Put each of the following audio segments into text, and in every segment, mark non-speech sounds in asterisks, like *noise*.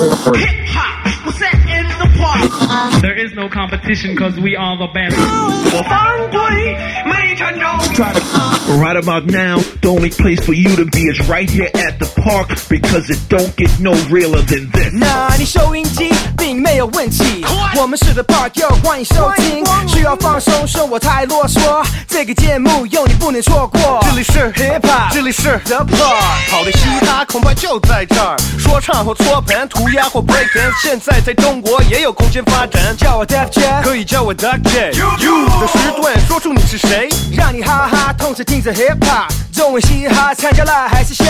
Hip hop was set in the park. There is no competition because we are the best. 我犯规没成功。 Right about now, the only place for you to be is right here at the park because it don't get no realer than this. 那你收音机 并没有问题，我们是 The Park，又欢迎收听。需要放松，说我太啰嗦，这个节目有你不能错过。这里是 Hip Hop，这里是 The Park，好的嘻哈恐怕就在这儿。说唱或搓盘，涂鸦或 break dance，现在在中国也有空间发展。叫我 Def Jam，可以叫我 Duck J。You 的时段，说出你是谁。让你哈哈同时听着 Hip Hop，中文嘻哈参加了还是瞎？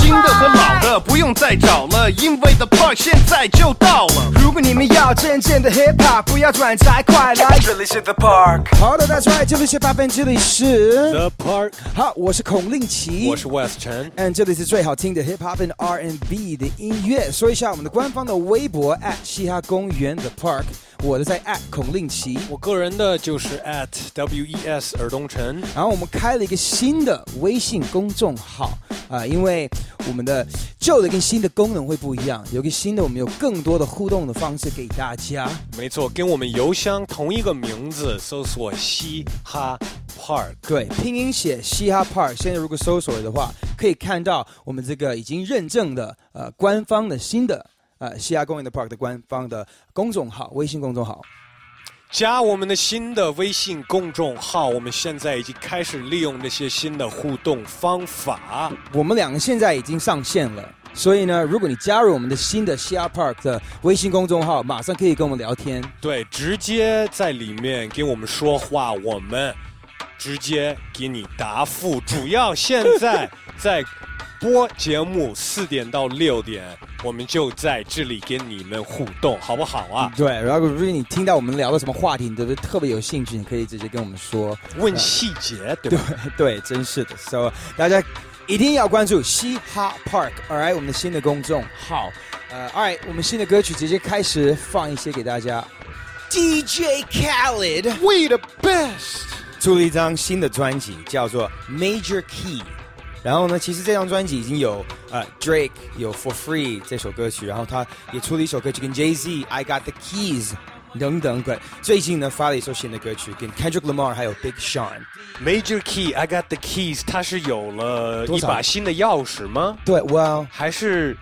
新的和老的不用再找了，因为 The Park 现在就到了。如果你们要真正的 Hip Hop，不要转载，快来！这里是 The Park。好的，That's right，这里是八分，这里是 The Park，好，我是孔令奇，我是 West 陈。and 这里是最好听的 Hip Hop and R&B 的音乐。说一下我们的官方的微博 at 嘻哈公园 The Park，我的在 at 孔令奇。我个人的就是 at W E S 尔东城。然后我们开了一个新的微信公众号啊、因为我们的旧的跟新的功能会不一样，有个新的，我们有更多的互动的方式给大家。没错，跟我们邮箱同一个名字，搜索嘻哈 Park。对，拼音写嘻哈 Park，现在如果搜索的话，可以看到我们这个已经认证的呃官方的新的呃西雅公园的 Park 的官方的公众号，微信公众号。加我们的新的微信公众号，我们现在已经开始利用这些新的互动方法。我们两个现在已经上线了，所以呢，如果你加入我们的新的西雅 Park 的微信公众号，马上可以跟我们聊天。对，直接在里面跟我们说话，我们直接给你答复。主要现在 *laughs* 在播节目四点到六点，我们就在这里跟你们互动，好不好啊？对，然后如果你听到我们聊的什么话题，你对不对特别有兴趣，你可以直接跟我们说。问细节，对对吧？对，真是的。So 大家一定要关注嘻哈 Park，All right，我们的新的公众号。呃，All right，我们新的歌曲直接开始放一些给大家。DJ Khaled We the best。出了一张新的专辑，叫做 Major Key。然后呢，其实这张专辑已经有呃 Drake 有 For Free 这首歌曲，然后他也出了一首歌曲跟 Jay Z I Got the Keys 等等。对，最近呢发了一首新的歌曲，跟 Kendrick Lamar 还有 Big Sean。Major Key, I got the keys。他是有了一把新的钥匙吗？对，Well，还是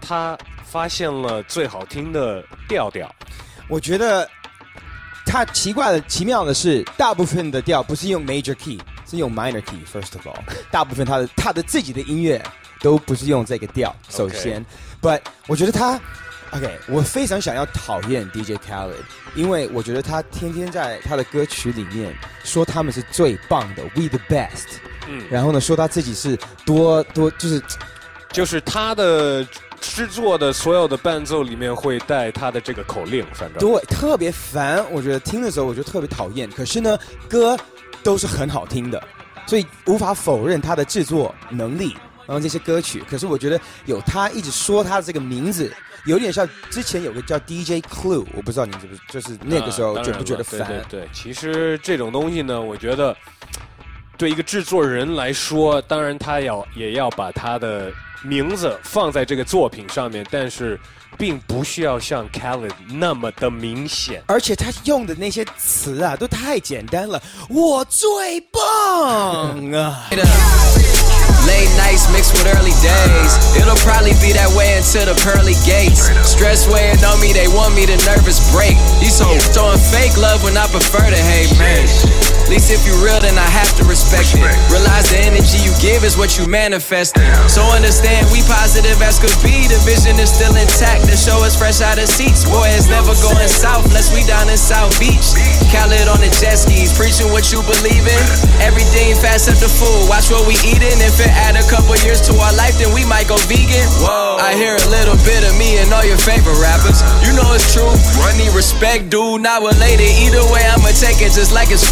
他发现了最好听的调调？我觉得他奇怪的、奇妙的是，大部分的调不是用 major key，是用 minor key。First of all，大部分他的他的自己的音乐都不是用这个调。首先，But 我觉得他，OK，我非常想要讨厌 DJ Khaled，因为我觉得他天天在他的歌曲里面说他们是最棒的，We the best。嗯，然后呢，说他自己是多多就是就是他的制作的所有的伴奏里面会带他的这个口令，反正对，特别烦。我觉得听的时候我就特别讨厌。可是呢，歌都是很好听的，所以无法否认他的制作能力。然后这些歌曲，可是我觉得有他一直说他的这个名字，有点像之前有个叫 DJ Clue，我不知道你知不就是那个时候啊觉不觉得烦？对，其实这种东西呢，我觉得对一个制作人来说，当然他要也要把他的名字放在这个作品上面，但是并不需要像 Khaled 那么的明显。而且他用的那些词啊，都太简单了，我最棒啊！Late nights mixed with early days. It'll probably be that way until the pearly gates. Stress weighing on me, they want me to nervous break. These hoes throwing fake love when I prefer to hate, man. At least if you real, then I have to respect it. Realize the energy you give is what you manifest. So understand we positive as could be. The vision is still intact. The show is fresh out of seats. Boy, it's never going south unless we down in South Beach. Khaled on the jet skis, preaching what you believe in. Everything fast up the food. Watch what we eating. If it add a couple years to our life, then we might go vegan. Whoa. I hear a little bit of me and all your favorite rappers. Uh-huh. You know it's true. I need respect, dude. Not related. Either way, I'ma take it just like it's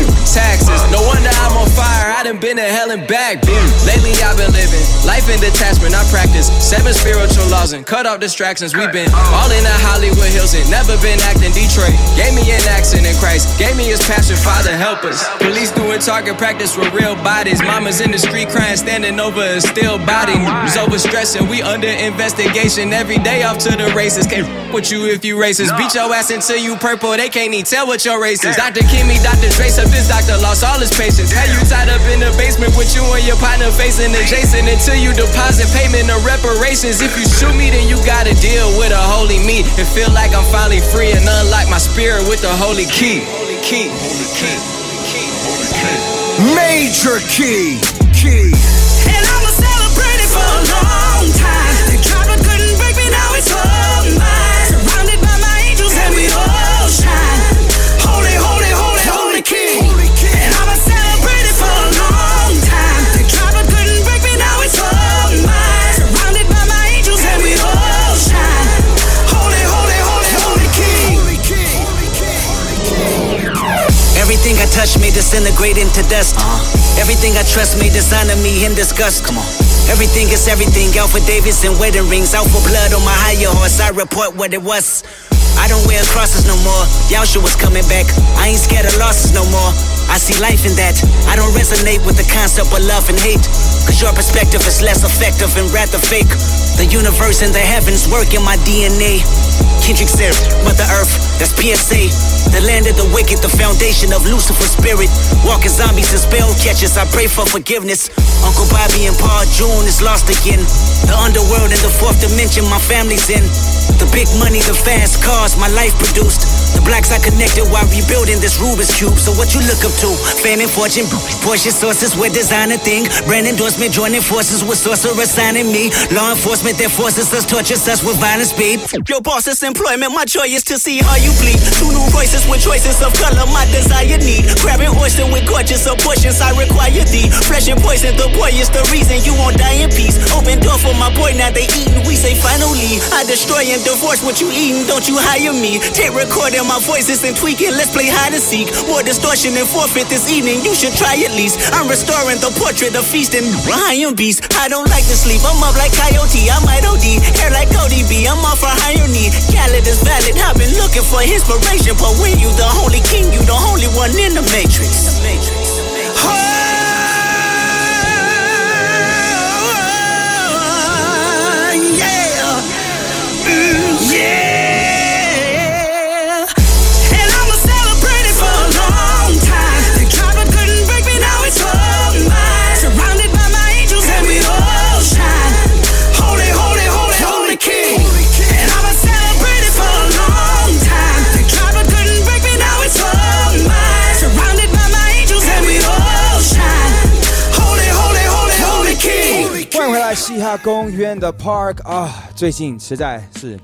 taxes. No wonder I'm on fire. I done been to hell and back. Lately, I've been living life in detachment. I practice. Seven spiritual laws and cut off distractions. We've been all in the Hollywood Hills and never been acting Detroit. Gave me an accent in Christ. Gave me his passion, Father, help us. Police doing target practice with real bodies. Mamas in the street crying, standing over a still body. Was over stressing. We under investigation every day off to the races. Can't f- with you if you racist. Beat your ass until you purple. They can't even tell what your race is. Dr. Kimmy, Dr. Dre, up this doctor lost all his patience. Had you tied up in the basement with you and your partner facing adjacent until you deposit payment of reparations. If you shoot me, then you gotta deal with a holy me and feel like I'm finally free and unlock my spirit with the holy key. Holy key. Holy key. Key. Major key. Key. And I'ma celebrate it for a long time. They tried but couldn't break me, now it's all mine. Surrounded by my angels and we all shine. Holy, holy, holy, holy king. Everything I touch may disintegrate into dust. Uh-huh. Everything I trust may dishonor me in disgust. Come on. Everything is everything. Alpha Davis and wedding rings. Out for blood on my higher horse. I report what it was. I don't wear crosses no more. Yausha was coming back. I ain't scared of losses no more. I see life in that. I don't resonate with the concept of love and hate. Cause your perspective is less effective and rather fake. The universe and the heavens work in my DNA. Kendrick said, Mother Earth, that's PSA. The land of the wicked, the foundation of Lucifer's spirit. Walking zombies and spell catchers, I pray for forgiveness. Uncle Bobby and Paul June is lost again. The underworld and the fourth dimension, my family's in. The big money, the fast cars, my life produced. The blacks I connected while rebuilding this Rubik's Cube. So what you look up to? Fame and fortune, Porsche sources with designer thing. Brand endorsement, joining forces with sorcerer signing me. Law enforcement that forces us, tortures us with violent speed. Your boss's employment, my joy is to see how you bleed. Two new voices with choices of color, my desire need. Grabbing oyster with gorgeous abortions, I require thee. Flesh and poison, the boy is the reason you won't die in peace. Open door for my boy, now they eating. We say finally, I destroy and divorce what you eating. Don't you hire me? Take recording my voices and tweaking. Let's play hide and seek. More distortion and forfeit this evening. You should try at least. I'm restoring the portrait of feasting. Lion beast. I don't like to sleep. I'm up like coyote. I might OD. Hair like Cody B. I'm off for higher need. Khaled is valid. I've been looking for inspiration, but when you the holy king, you the only one in the matrix. The matrix. Oh, 嘻哈公园的 Park 啊！最近实在是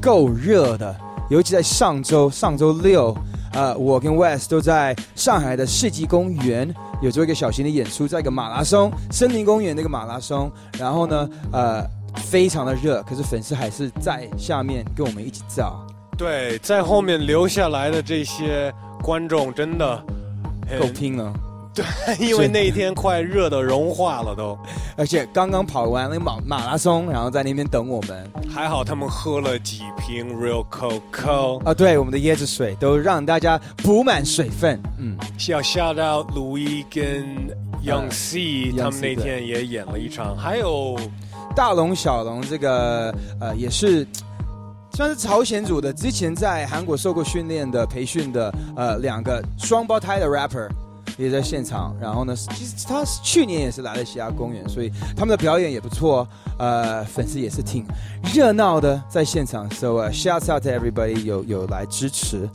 够热的，尤其在上周上周六，呃，我跟 West 都在上海的世纪公园有做一个小型的演出，在一个马拉松，森林公园那个马拉松。然后呢，呃，非常的热，可是粉丝还是在下面跟我们一起照，对，在后面留下来的这些观众真的够拼了。对，*laughs* 因为那一天快热的融化了都，*laughs* 而且刚刚跑完那个马马拉松，然后在那边等我们。还好他们喝了几瓶 Real Coco。啊，对，我们的椰子水都让大家补满水分。嗯，要 shout out 鲁伊跟 Young C，、他们那天也演了一场，还有大龙、小龙这个呃也是算是朝鲜族的，之前在韩国受过训练的、培训的呃两个双胞胎的 rapper 也在现场。然后呢，其实他去年也是来了嘻哈公园，所以他们的表演也不错，呃，粉丝也是挺热闹的在现场。So、uh, shout out to everybody 有有来支持。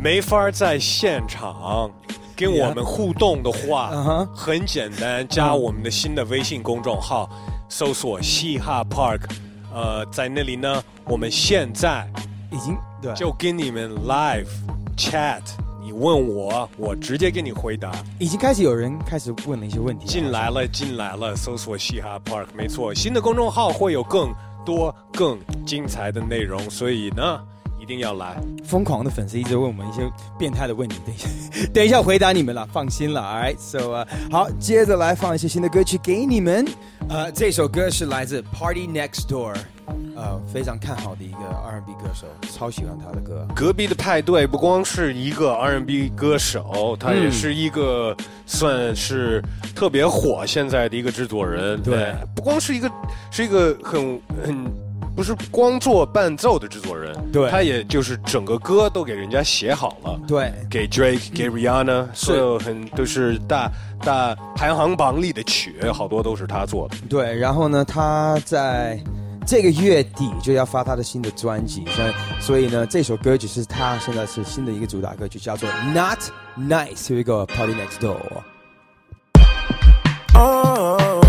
没法在现场跟我们互动的话很简单，加我们的新的微信公众号，搜索嘻哈 Park，呃，在那里呢，我们现在已经对就跟你们 live chat，你问我，我直接给你回答。已经开始有人开始问了一些问题，进来了，进来了，搜索嘻哈 Park，没错，新的公众号会有更多更精彩的内容，所以呢，一定要来。疯狂的粉丝一直问我们一些变态的问题，等一下，*laughs* 等一下回答你们了，放心了，All right，so、uh, 好，接着来放一些新的歌曲给你们。呃，这首歌是来自 Party Next Door，呃，非常看好的一个 R&B 歌手，超喜欢他的歌。隔壁的派对不光是一个 R&B 歌手，他也是一个算是特别火现在的一个制作人。对，不光是一个，是一个很很不是光做伴奏的制作人。对他也就是整个歌都给人家写好了。对，给 Drake、给 Rihanna，所有很都是大大排行榜里的曲，好多都是他做的。对，然后呢，他在这个月底就要发他的新的专辑，所以所以呢，这首歌曲是他现在是新的一个主打歌曲，叫做 Not Nice，有一个 Party Next Door。 Oh,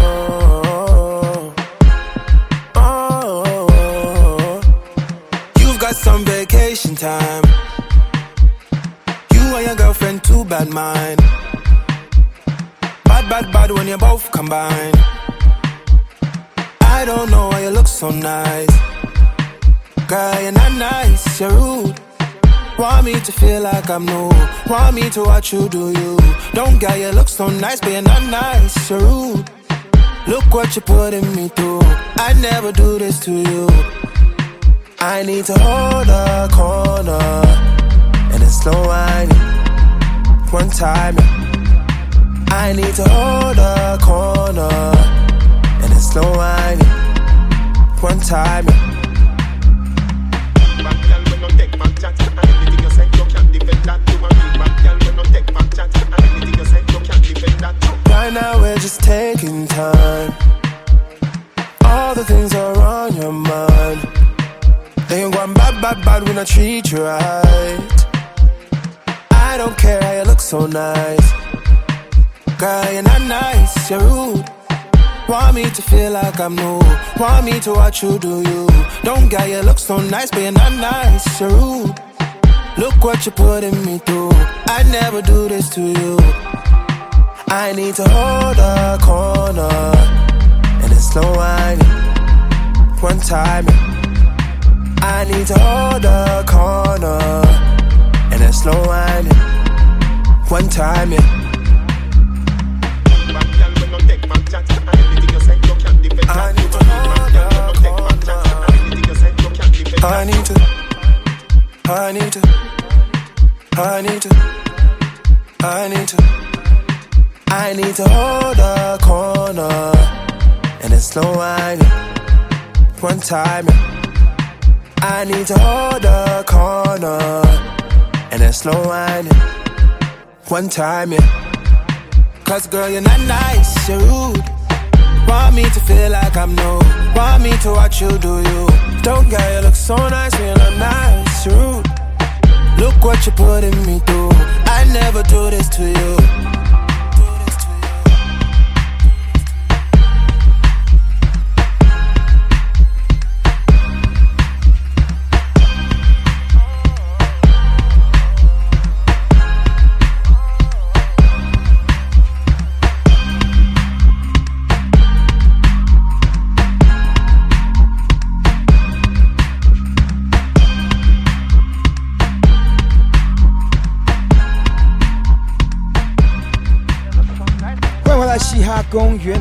oh, you've got some vacation time. You and your girlfriend, too bad mind. Bad, bad, bad when you both combine. I don't know why you look so nice. Girl, you're not nice, you're rude. Want me to feel like I'm new. Want me to watch you do you. Don't get you look so nice, but you're not nice, you're rude. Look what you're putting me through. I'd never do this to you. I need to hold a corner and it's slow whining. One time. I need to hold a corner slow whining. One time, yeah. Right now we're just taking time. All the things are on your mind. They ain't going bad, bad, bad when I treat you right. I don't care how you look so nice. Girl, you're not nice, you're rude. Want me to feel like I'm new. Want me to watch you do you. Don't get you look so nice, but you're not nice, you're rude. Look what you're putting me through. I'd never do this to you. I need to hold a corner and it's slow whining. One time. I need to hold a corner and it's slow whining. One time, yeah. I need to. I need to. I need to. I need to. I need to. I need to hold a corner and it's slow whining. One time. I need to hold corner and slow. One time, yeah. Cause girl, you're not nice, you're rude. Want me to feel like I'm new. Want me to watch you do you. Don't get you look so nice when you're not nice, rude. Look what you're putting me through. I never do this to you.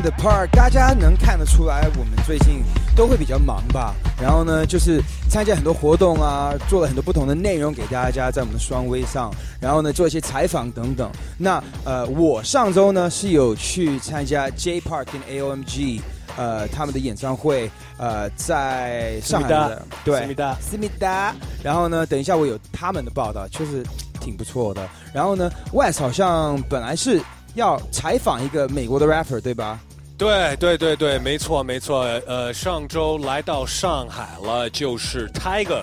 的 Park，大家能看得出来，我们最近都会比较忙吧。然后呢，就是参加很多活动啊，做了很多不同的内容给大家，在我们的双微上。然后呢，做一些采访等等。那呃，我上周呢是有去参加 J Park 跟 AOMG 呃他们的演唱会，呃，在上海的对思密达思密达。然后呢，等一下我有他们的报道，确实挺不错的。然后呢，West 好像本来是要采访一个美国的 rapper，对吧？对对对对，没错没错。呃，上周来到上海了，就是 Tiger，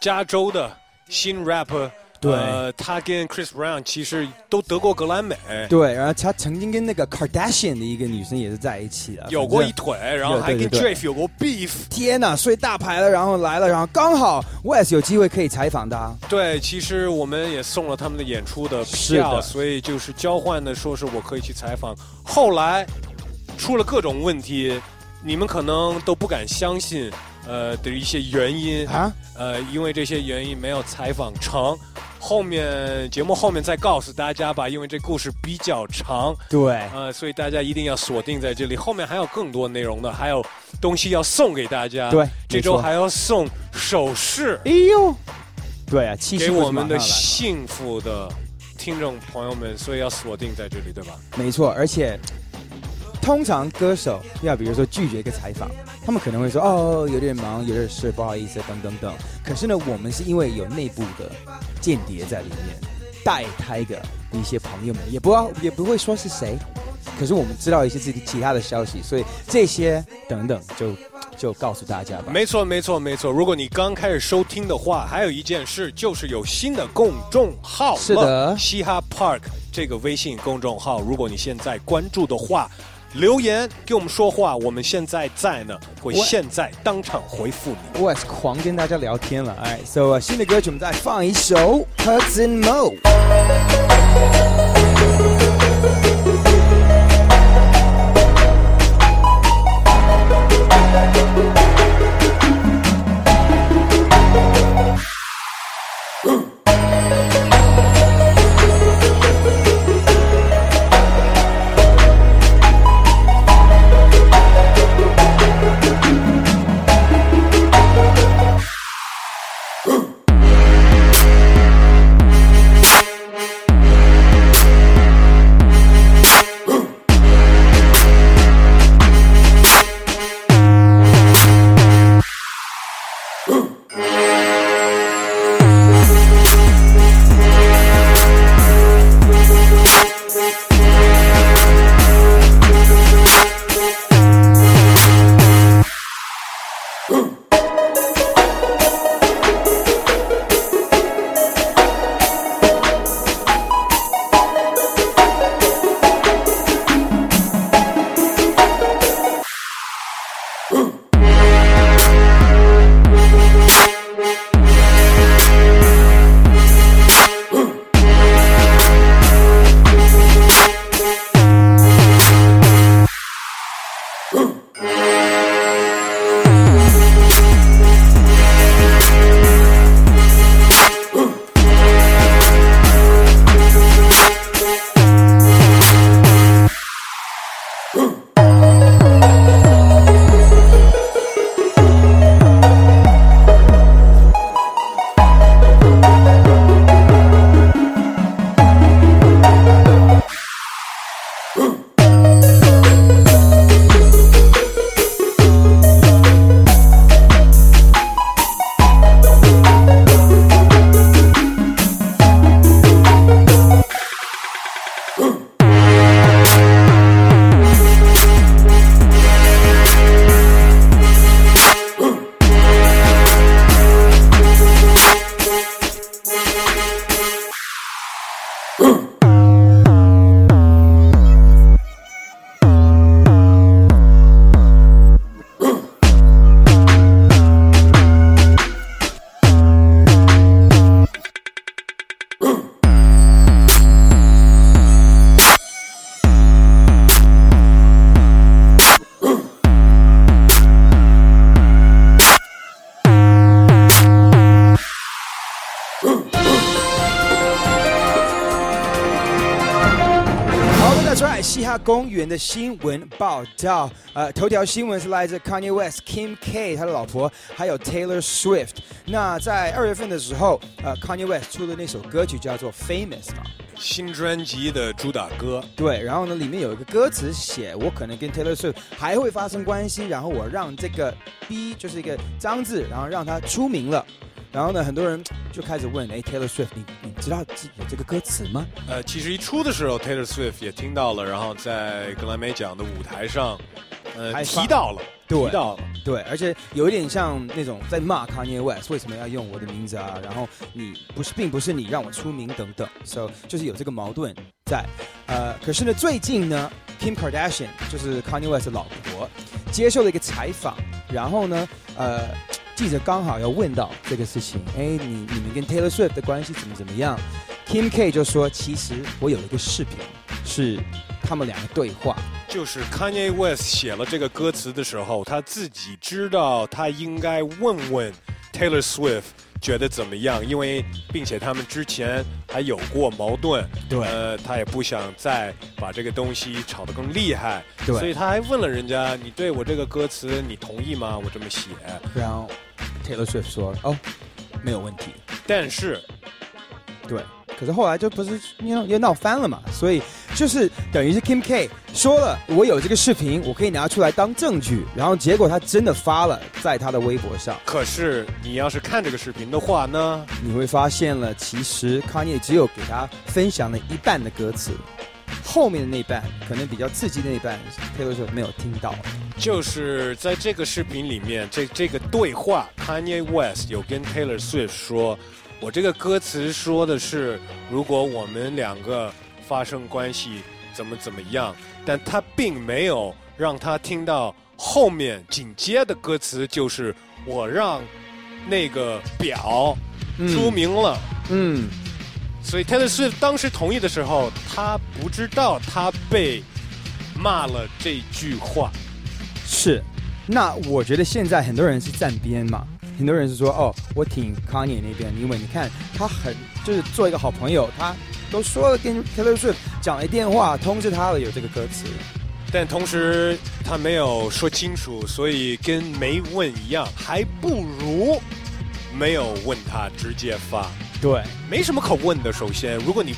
加州的新 rapper。对呃，他跟 Chris Brown 其实都得过格莱美，对，然后他曾经跟那个 Kardashian 的一个女生也是在一起的，有过一腿，然后还跟 Drake 有过 beef。天呐，睡大牌了，然后来了，然后刚好 West 有机会可以采访他。对，其实我们也送了他们的演出的是票，的所以就是交换的，说是我可以去采访。后来出了各种问题，你们可能都不敢相信，呃的一些原因。啊，呃，因为这些原因没有采访成。后面节目后面再告诉大家吧，因为这故事比较长，对，呃，所以大家一定要锁定在这里，后面还有更多内容的，还有东西要送给大家。对这周还要送首饰。哎呦，对啊，七夕给我们的。幸福的听众朋友们，所以要锁定在这里，对吧？没错，而且通常歌手要比如说拒绝一个采访，他们可能会说哦有点忙，有点事，不好意思，等等等。可是呢，我们是因为有内部的间谍在里面，带 Tiger 的一些朋友们，也不要也不会说是谁，可是我们知道一些自己其他的消息，所以这些等等就就告诉大家吧。没错，没错，没错。如果你刚开始收听的话，还有一件事就是有新的公众号了，是的嘻哈 Park 这个微信公众号，如果你现在关注的话，留言给我们说话，我们现在在呢，会现在当场回复你。我也是狂跟大家聊天了，哎，so、新的歌曲我们再放一首 Hudson Mo。的新闻报道。呃，头条新闻是来自 Kanye West、Kim K 他的老婆，还有 Taylor Swift。那在二月份的时候，呃，Kanye West 出的那首歌曲叫做《Famous》嘛，新专辑的主打歌，对，然后呢，里面有一个歌词写我可能跟 Taylor Swift 还会发生关系，然后我让这个 B 就是一个张字，然后让他出名了。然后呢，很多人就开始问，哎，Taylor Swift，你你知道有这个歌词吗？呃，其实一出的时候，Taylor Swift 也听到了，然后在格莱美奖的舞台上，呃，还提到了，对提到了。对，而且有一点像那种在骂 Kanye West 为什么要用我的名字啊？然后你不是，并不是你让我出名等等，so 就是有这个矛盾在。呃，可是呢，最近呢，Kim Kardashian 就是 Kanye West 的老婆，接受了一个采访，然后呢，呃，记者刚好要问到这个事情，哎，你你们跟 Taylor Swift 的关系怎么怎么样？Kim K 就说，其实我有一个视频是他们两个对话，就是 Kanye West 写了这个歌词的时候，他自己知道他应该问问 Taylor Swift 觉得怎么样，因为并且他们之前还有过矛盾，对。呃，他也不想再把这个东西炒得更厉害，对。所以他还问了人家，你对我这个歌词你同意吗？我这么写，然后 Taylor Swift 说：“哦，没有问题。但是”对，可是后来就不是又又闹翻了嘛，所以就是等于是 Kim K 说了，我有这个视频，我可以拿出来当证据，然后结果他真的发了在他的微博上，可是你要是看这个视频的话呢，你会发现了，其实 Kanye 只有给他分享了一半的歌词，后面的那半可能比较刺激的那半，Taylor Swift 没有听到。就是在这个视频里面，这这个对话，Kanye West 有跟 Taylor Swift 说，我这个歌词说的是，如果我们两个发生关系，怎么怎么样，但他并没有让他听到后面紧接的歌词，就是我让那个表注明了，嗯，所以 Taylor Swift 当时同意的时候，他不知道他被骂了这句话。是，那我觉得现在很多人是站边嘛，很多人是说哦，我挺 Kanye 那边，因为你看他很就是做一个好朋友，他都说了跟 Taylor Swift 讲了电话，通知他了有这个歌词。但同时他没有说清楚，所以跟没问一样，还不如没有问他直接发，对，没什么可问的。首先，如果你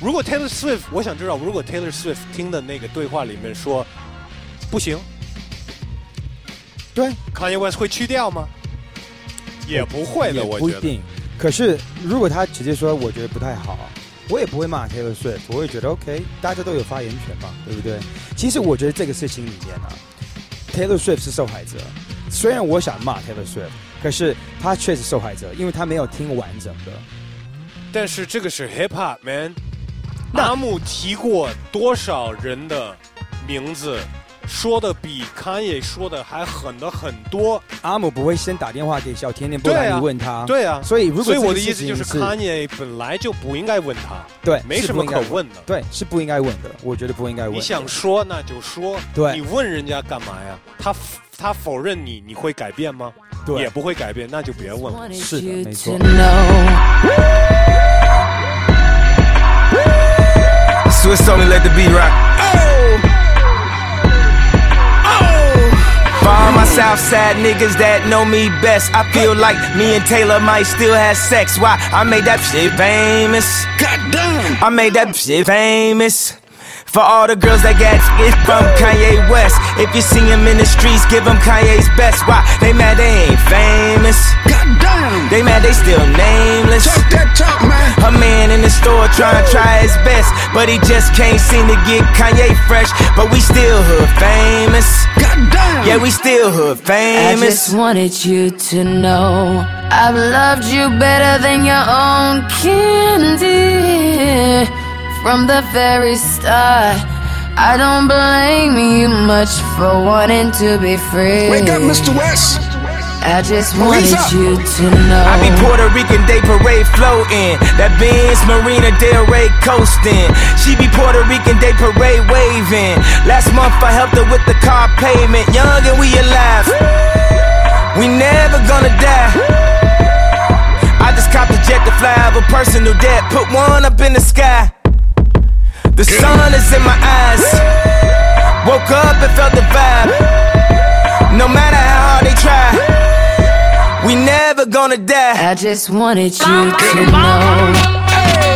如果 Taylor Swift，我想知道，如果 Taylor Swift 听的那个对话里面说不行，对，Kanye West 会去掉吗？也不会的，我觉得。不一定。可是如果他直接说我觉得不太好，我也不会骂 Taylor Swift，我会觉得 OK，大家都有发言权嘛，对不对？其实我觉得这个事情里面啊，Taylor Swift 是受害者。虽然我想骂 Taylor Swift，可是他确实受害者，因为他没有听完整的。但是这个是 Hip Hop Man，阿木提过多少人的名字，说的比 Kanye 说的还狠的很多。阿姆不会先打电话给小甜甜布兰妮问他，对啊，所以如果所以我的意思就是，Kanye 本来就不应该问他，对，没什么可问的。对，是不应该问的，我觉得不应该问。你想说那就说，对你问人家干嘛呀？他他否认你，你会改变吗？对也不会改变，那就别问了。是的，没错。Swiss only let the beat rock. For all my Southside niggas that know me best, I feel like me and Taylor might still have sex. Why? I made that shit famous. Goddamn! I made that shit famous. For all the girls that got it from Kanye West. If you see him in the streets, give him Kanye's best. Why? They mad they ain't famous. Goddamn! They mad they still nameless. Talk that talk, man. A man in the store trying to try his best, but he just can't seem to get Kanye fresh. But we still hood famous. Goddamn! Yeah, we still hood famous. I famous. just wanted you to know I've loved you better than your own candy from the very start. I don't blame you much for wanting to be free. Wake up, Mr. West. I just wanted you to know. I be Puerto Rican Day Parade floating. That Benz Marina Del Rey coasting. She be Puerto Rican Day Parade waving. Last month I helped her with the car payment. Young and we alive. We never gonna die. I just copped a jet to fly over personal debt. Put one up in the sky. The sun is in my eyes. Woke up and felt the vibe. No matter how hard they try. We never gonna die. I just wanted you to know.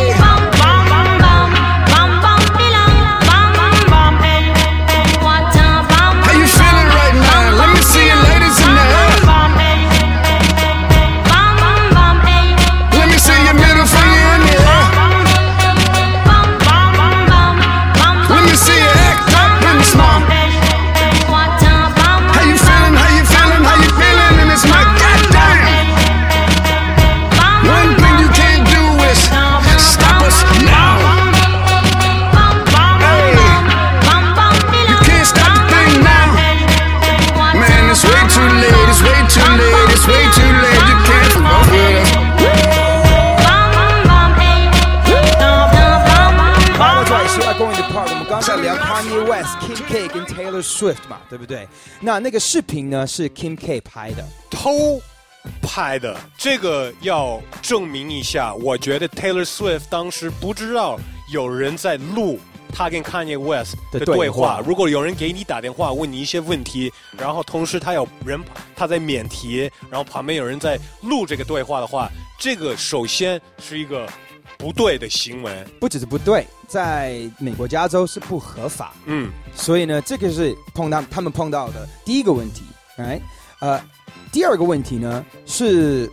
Swift 嘛，对不对？那那个视频呢是 Kim K 拍的，偷拍的，这个要证明一下。我觉得 Taylor Swift 当时不知道有人在录他跟 Kanye West 的对的对。话如果有人给你打电话问你一些问题，然后同时他有人他在免提，然后旁边有人在录这个对话的话，这个首先是一个不对的行为。不只是不对，在美国加州是不合法。嗯，所以呢，这个是碰到他们碰到的第一个问题，right？呃，第二个问题呢是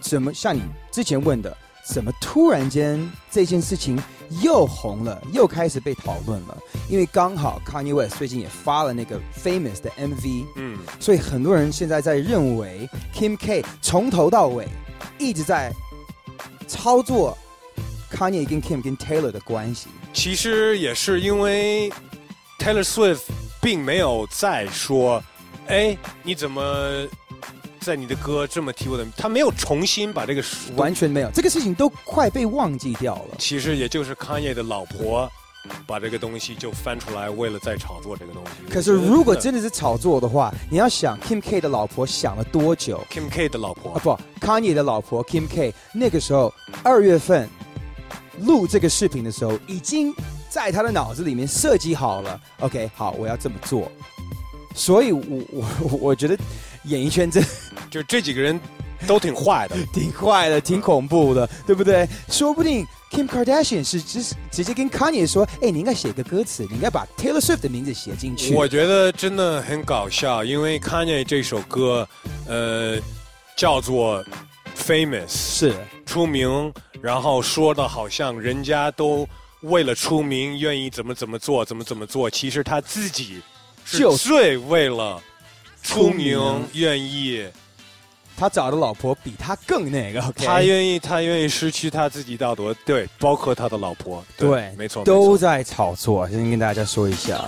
怎么像你之前问的，怎么突然间这件事情又红了，又开始被讨论了？因为刚好 Kanye West 最近也发了那个 Famous 的 MV，嗯，所以很多人现在在认为 Kim K 从头到尾一直在操作 Kanye 跟 Kim 跟 Taylor 的关系。其实也是因为 Taylor Swift 并没有再说，哎，你怎么在你的歌这么提我的名？他没有重新把这个完全没有，这个事情都快被忘记掉了。其实也就是 Kanye 的老婆把这个东西就翻出来，为了再炒作这个东西。可是如果真的是炒作的话，你要想 Kim K 的老婆想了多久 Kim K 的老婆啊？不，Kanye 的老婆 Kim K 那个时候二月份录这个视频的时候，已经在他的脑子里面设计好了。OK，好，我要这么做。所以我我我觉得演艺圈这 *laughs* 就这几个人都挺坏的，*laughs* 挺坏的，挺恐怖的，对不对？说不定 Kim Kardashian 是直直接跟 Kanye 说：“哎，你应该写个歌词，你应该把 Taylor Swift 的名字写进去。”我觉得真的很搞笑，因为 Kanye 这首歌，呃，叫做 Famous，是出名，然后说的好像人家都为了出名愿意怎么怎么做，怎么怎么做，其实他自己是就最为了出名愿意。他找的老婆比他更那个？他愿意，他愿意失去他自己道德，对，包括他的老婆，对，没错都在炒作。先跟大家说一下，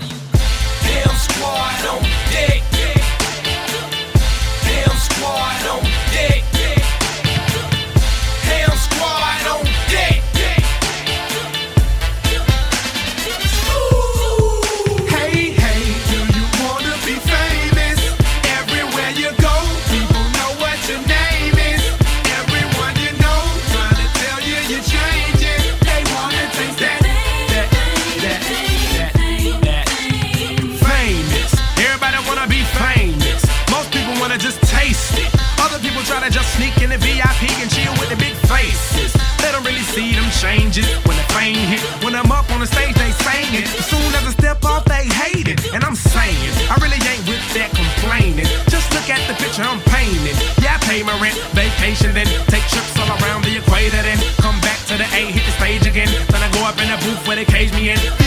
changes when the fame hit. When I'm up on the stage, they sing it. As soon as I step off, they hate it. And I'm saying, I really ain't with that complaining. Just look at the picture I'm painting. Yeah, I pay my rent, vacation, then take trips all around the equator, then come back to the A, hit the stage again. Then I go up in the booth where they cage me in.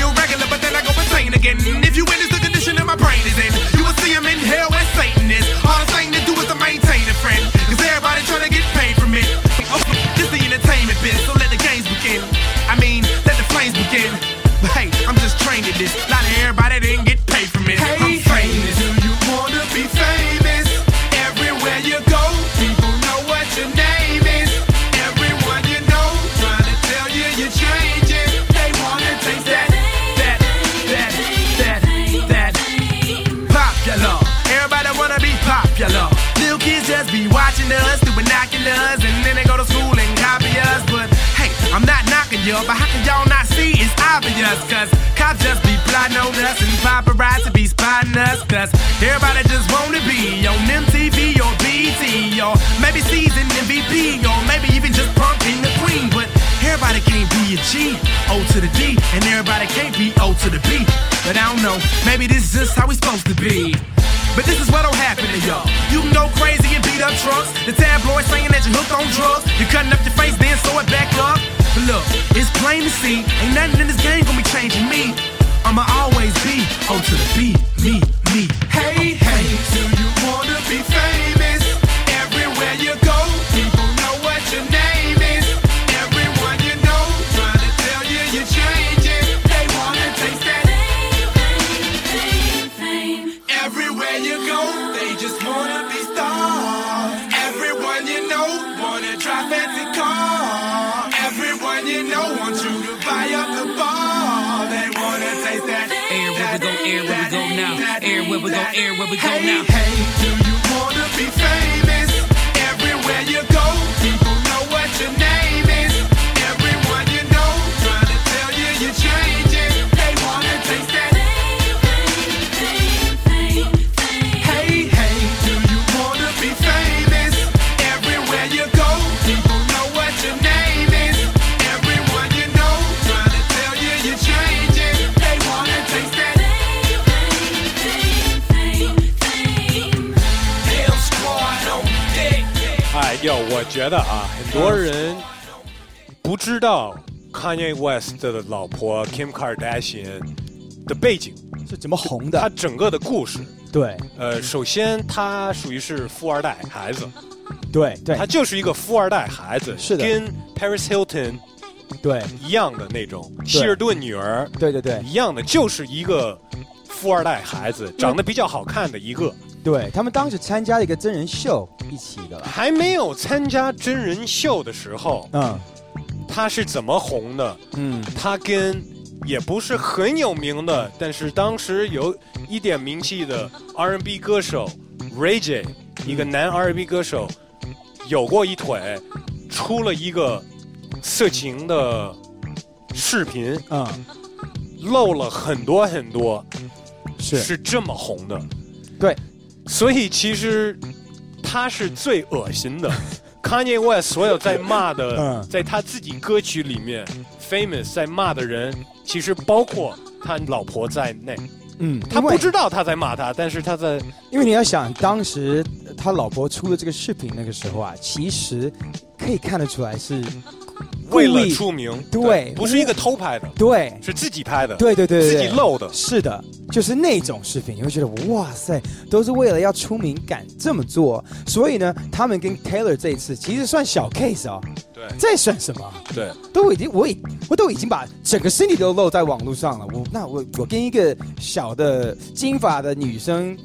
You, but how can y'all not see it's obvious? Cause cops just be plotting on us and paparazzi be spotting us. Cause everybody just wanna be on MTV or BT or maybe season MVP or maybe even just punking the queen. But everybody can't be a G, O to the D, and everybody can't be O to the B. But I don't know, maybe this is just how we supposed to be. But this is what'll happen to y'all. You can go crazy and beat up trucks. The tabloids saying that you're hooked on drugs. You're cutting up your face, then sew it back up. Look, it's plain to see, ain't nothing in this game gonna be changing me. I'ma always be O to the B, 知道 Kanye West 的老婆 Kim Kardashian 的背景是怎么红的，他整个的故事。对，呃，首先他属于是富二代孩子，对对，他就是一个富二代孩子，是的。跟 Paris Hilton 对。一样的那种，希尔顿女儿对对对。一样的，就是一个富二代孩子，长得比较好看的一个。对，他们当时参加了一个真人秀一起的。啦，还没有参加真人秀的时候，嗯他是怎么红的？嗯，他跟也不是很有名的，但是当时有一点名气的 R&B 歌手 Ray J，一个男 R&B 歌手，有过一腿，出了一个色情的视频，嗯，露了很多很多，是。是这么红的，对，所以其实他是最恶心的。Kanye West 所有在骂的，嗯在他自己歌曲里面，famous 在骂的人，其实包括他老婆在内。嗯，他不知道他在骂他，但是他在因为你要想，当时他老婆出了这个视频那个时候啊，其实可以看得出来是故为了出名，对，不是一个偷拍的，对，是自己拍的，对对对对自己露的。是的，就是那种视频，你会觉得哇塞，都是为了要出名敢这么做。所以呢，他们跟 Taylor 这一次其实算小 case 哦，对，这算什么？对，都已经我已我都已经把整个身体都露在网络上了，我那我我跟一个小的金发的女生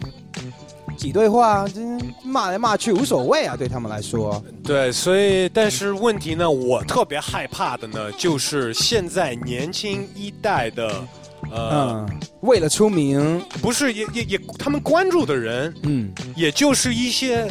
几对话，真骂来骂去无所谓啊，对他们来说。对，所以但是问题呢，我特别害怕的呢，就是现在年轻一代的，呃，嗯，为了出名，不是也也也，他们关注的人，嗯。也就是一些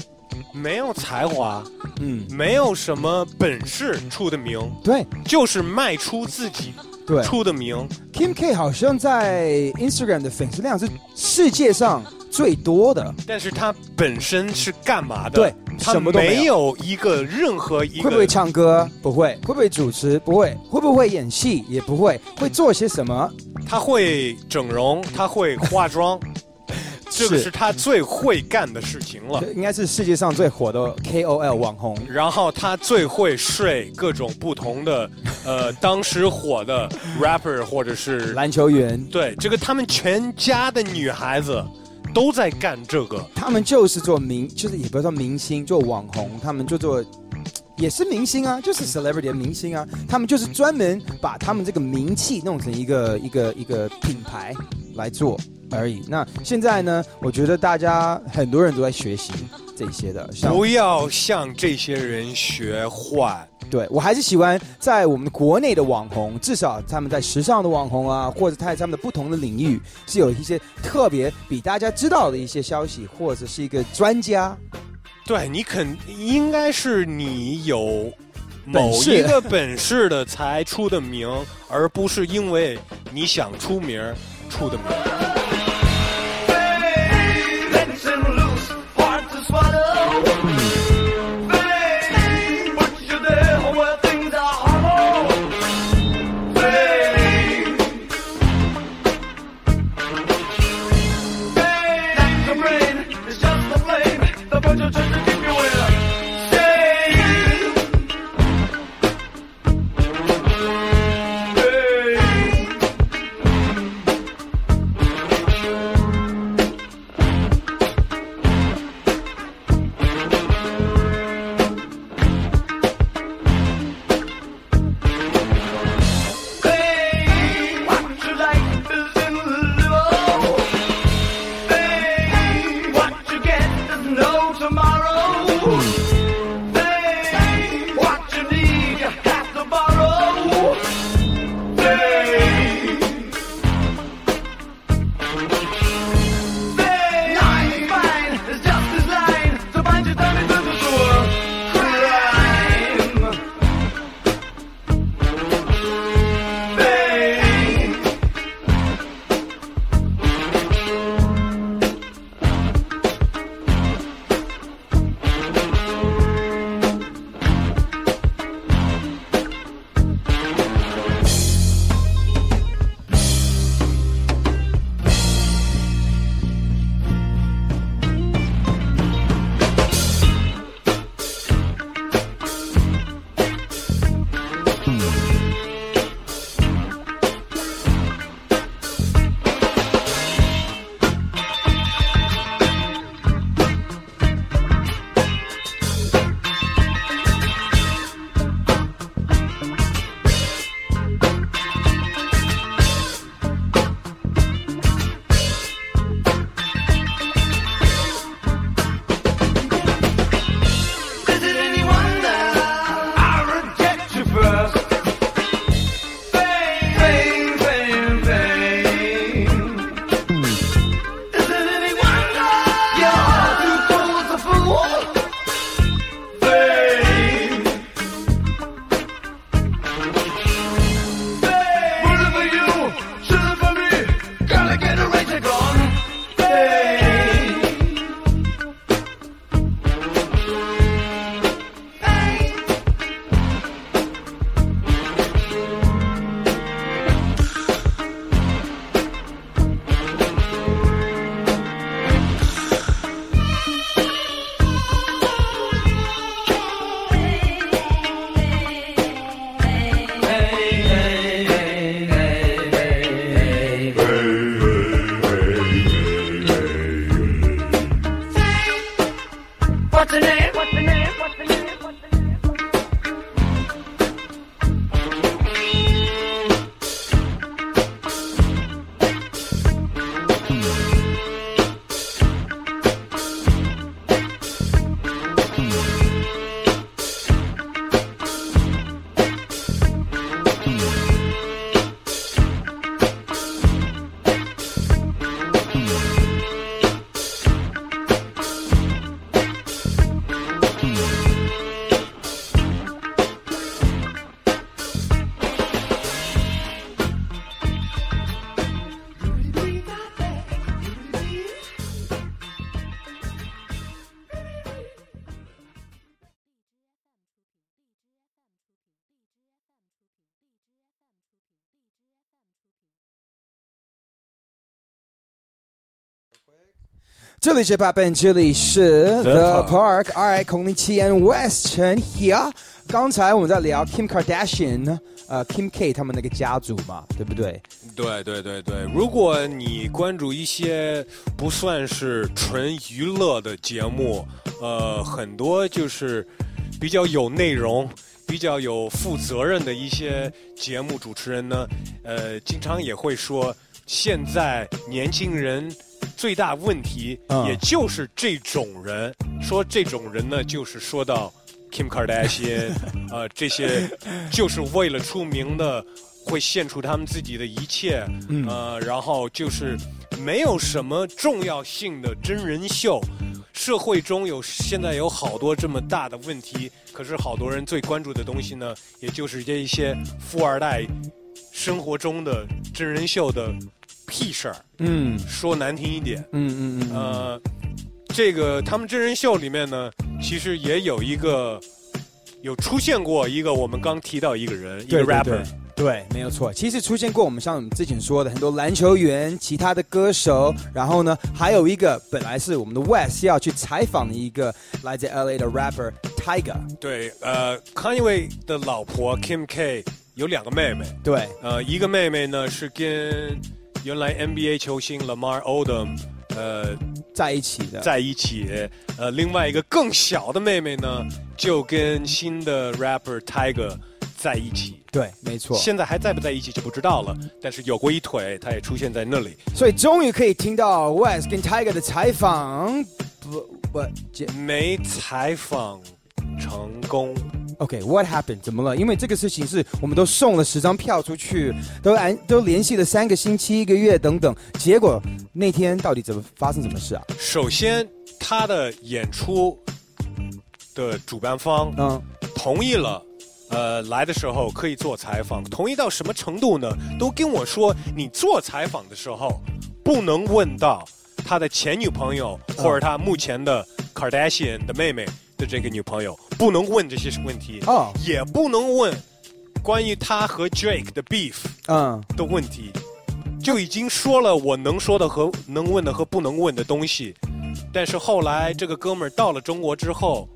没有才华，嗯，没有什么本事出的名，对，就是卖出自己对。出的名。Kim K 好像在 Instagram 的粉丝量是世界上最多的，但是他本身是干嘛的？对他没有一个任何一个会不会唱歌？不会。会不会主持？不会。会不会演戏？也不会。会做些什么？他会整容，他会化妆，*laughs* 这个是他最会干的事情了。应该是世界上最火的 KOL 网红。然后他最会睡各种不同的，呃，*laughs* 当时火的 rapper 或者是篮球员，对，这个他们全家的女孩子都在干这个。他们就是做明，就是也不是说明星，做网红，他们就做。也是明星啊，就是 celebrity 的明星啊，他们就是专门把他们这个名气弄成一个一个一个品牌来做而已。那现在呢，我觉得大家很多人都在学习这些的，像不要向这些人学坏。对我还是喜欢在我们国内的网红，至少他们在时尚的网红啊，或者在他们的不同的领域是有一些特别比大家知道的一些消息，或者是一个专家。对你肯应该是你有某一个本事的才出的名，而不是因为你想出名儿出的名。这里是八本，这里是 The Park。All right，孔令奇 and West 陈 here。刚才我们在聊 Kim Kardashian，呃，Kim K 他们那个家族嘛，对不对？对对对对，如果你关注一些不算是纯娱乐的节目，呃，很多就是比较有内容、比较有负责任的一些节目主持人呢，呃，经常也会说，现在年轻人最大问题，嗯也就是这种人。说这种人呢，就是说到 Kim Kardashian，*laughs* 呃，这些就是为了出名的，会献出他们自己的一切，嗯呃，然后就是没有什么重要性的真人秀。社会中有现在有好多这么大的问题，可是好多人最关注的东西呢，也就是这一些富二代生活中的真人秀的屁事儿。嗯说难听一点，嗯嗯嗯，呃，这个他们真人秀里面呢，其实也有一个有出现过一个我们刚提到一个人，一个对对 rapper，对对，没有错。其实出现过我们像我们之前说的很多篮球员、其他的歌手，然后呢，还有一个本来是我们的 West 要去采访的一个来自 LA 的 rapper Tiger。对，呃，Kanye 的老婆 Kim K 有两个妹妹，对，呃，一个妹妹呢是跟原来 NBA 球星 Lamar Odom，呃，在一起的。在一起，呃，另外一个更小的妹妹呢，就跟新的 rapper Tiger 在一起。对，没错。现在还在不在一起就不知道了，但是有过一腿，他也出现在那里。所以终于可以听到 West 跟 Tiger 的采访。不不，没采访成功。OK，What、happened？怎么了？因为这个事情是我们都送了十张票出去，都安都联系了三个星期、一个月等等，结果那天到底怎么发生什么事啊？首先，他的演出的主办方嗯同意了。呃，来的时候可以做采访，同意到什么程度呢？都跟我说，你做采访的时候不能问到他的前女朋友或者他目前的 Kardashian 的妹妹的这个女朋友，不能问这些问题，哦也不能问关于他和 Drake 的 beef 嗯的问题，就已经说了我能说的和能问的和不能问的东西。但是后来这个哥们儿到了中国之后，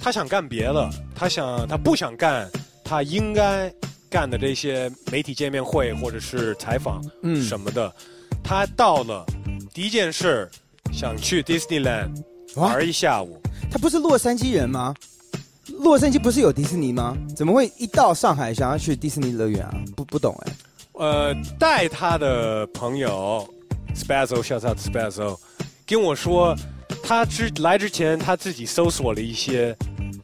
他想干别的，他想他不想干他应该干的这些媒体见面会或者是采访嗯什么的。他到了第一件事，想去 Disneyland 玩一下午。他不是洛杉矶人吗？洛杉矶不是有迪士尼吗？怎么会一到上海想要去迪士尼乐园啊？不不懂哎、呃，带他的朋友 Spazzo，shout out Spazzo，跟我说，他之来之前他自己搜索了一些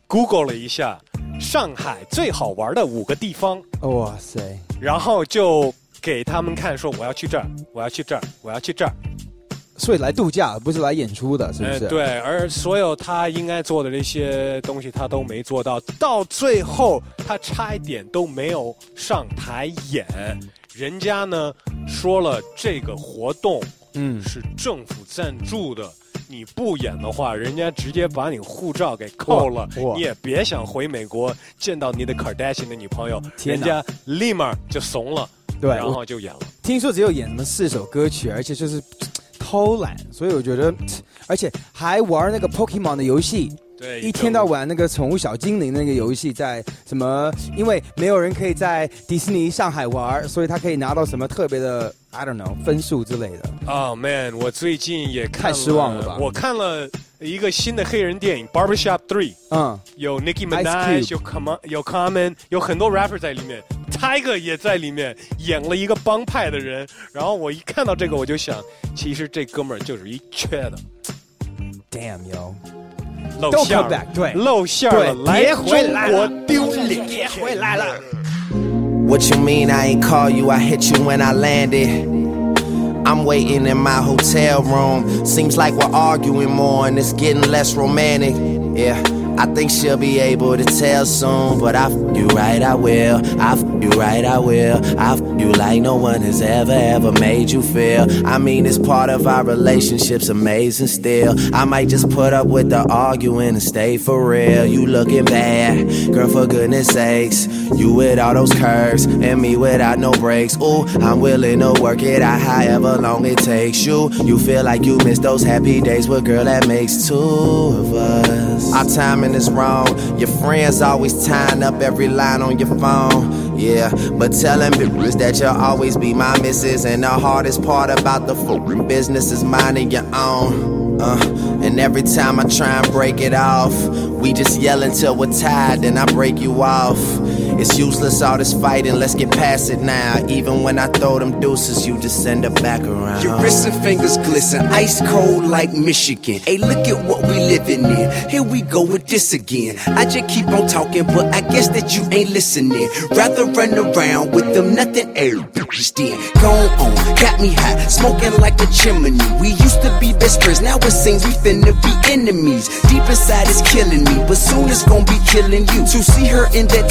，Google 了一下上海最好玩的五个地方，哇塞！然后就给他们看，说我要去这儿，我要去这儿，我要去这儿。所以来度假不是来演出的，是不是？呃，对，而所有他应该做的这些东西，他都没做到，到最后他差一点都没有上台演。人家呢说了，这个活动嗯是政府赞助的，你不演的话，人家直接把你护照给扣了你也别想回美国见到你的 Kardashian 的女朋友，人家立马就怂了，对然后就演了。听说只有演什么四首歌曲，而且就是偷懒，所以我觉得，*tsk* 而且还玩那个 Pokemon 的游戏。对，一天到晚那个宠物小精灵那个游戏，在什么？因为没有人可以在迪士尼上海玩，所以他可以拿到什么特别的 I don't know 分数之类的。啊、man，我最近也看太失望了吧我看了一个新的黑人电影《Barbershop Three》，嗯，有 Nicki Minaj，Cube 有 Common，有 Common，有很多 rapper 在里面，Tiger 也在里面演了一个帮派的人。然后我一看到这个，我就想，其实这哥们儿就是一缺的，Damn yo，露都馅 come 儿 back，对露馅儿了，来别回来了中国丢脸，别回来了。What you mean I ain't call you? I hit you when I landed. I'm waiting in my hotel room. Seems like we're arguing more and it's getting less romantic. Yeah. I think she'll be able to tell soon, but I f you right, I will. I f you right, I will. I f you like no one has ever, ever made you feel. I mean, it's part of our relationship's amazing still. I might just put up with the arguing and stay for real. You looking bad, girl, for goodness sakes. You with all those curves and me without no breaks. Ooh, I'm willing to work it out however long it takes you. You feel like you miss those happy days, but girl, that makes two of us. Our timing is wrong. Your friends always tying up every line on your phone. Yeah, but tell them that you'll always be my missus. And the hardest part about the fucking business is minding your own. Uh, and every time I try and break it off, we just yell until we're tired, then I break you off. It's useless all this fighting, let's get past it now. Even when I throw them deuces, you just send it back around. Your wrists and fingers glisten, ice cold like Michigan. Hey, look at what we living in. Here we go with this again. I just keep on talking, but I guess that you ain't listening. Rather run around with them nothing air bitches then. Go on, got me hot, smoking like a chimney. We used to be best friends, now it seems we finna be enemies. Deep inside it's killing me, but soon it's gonna be killing you. To see her in that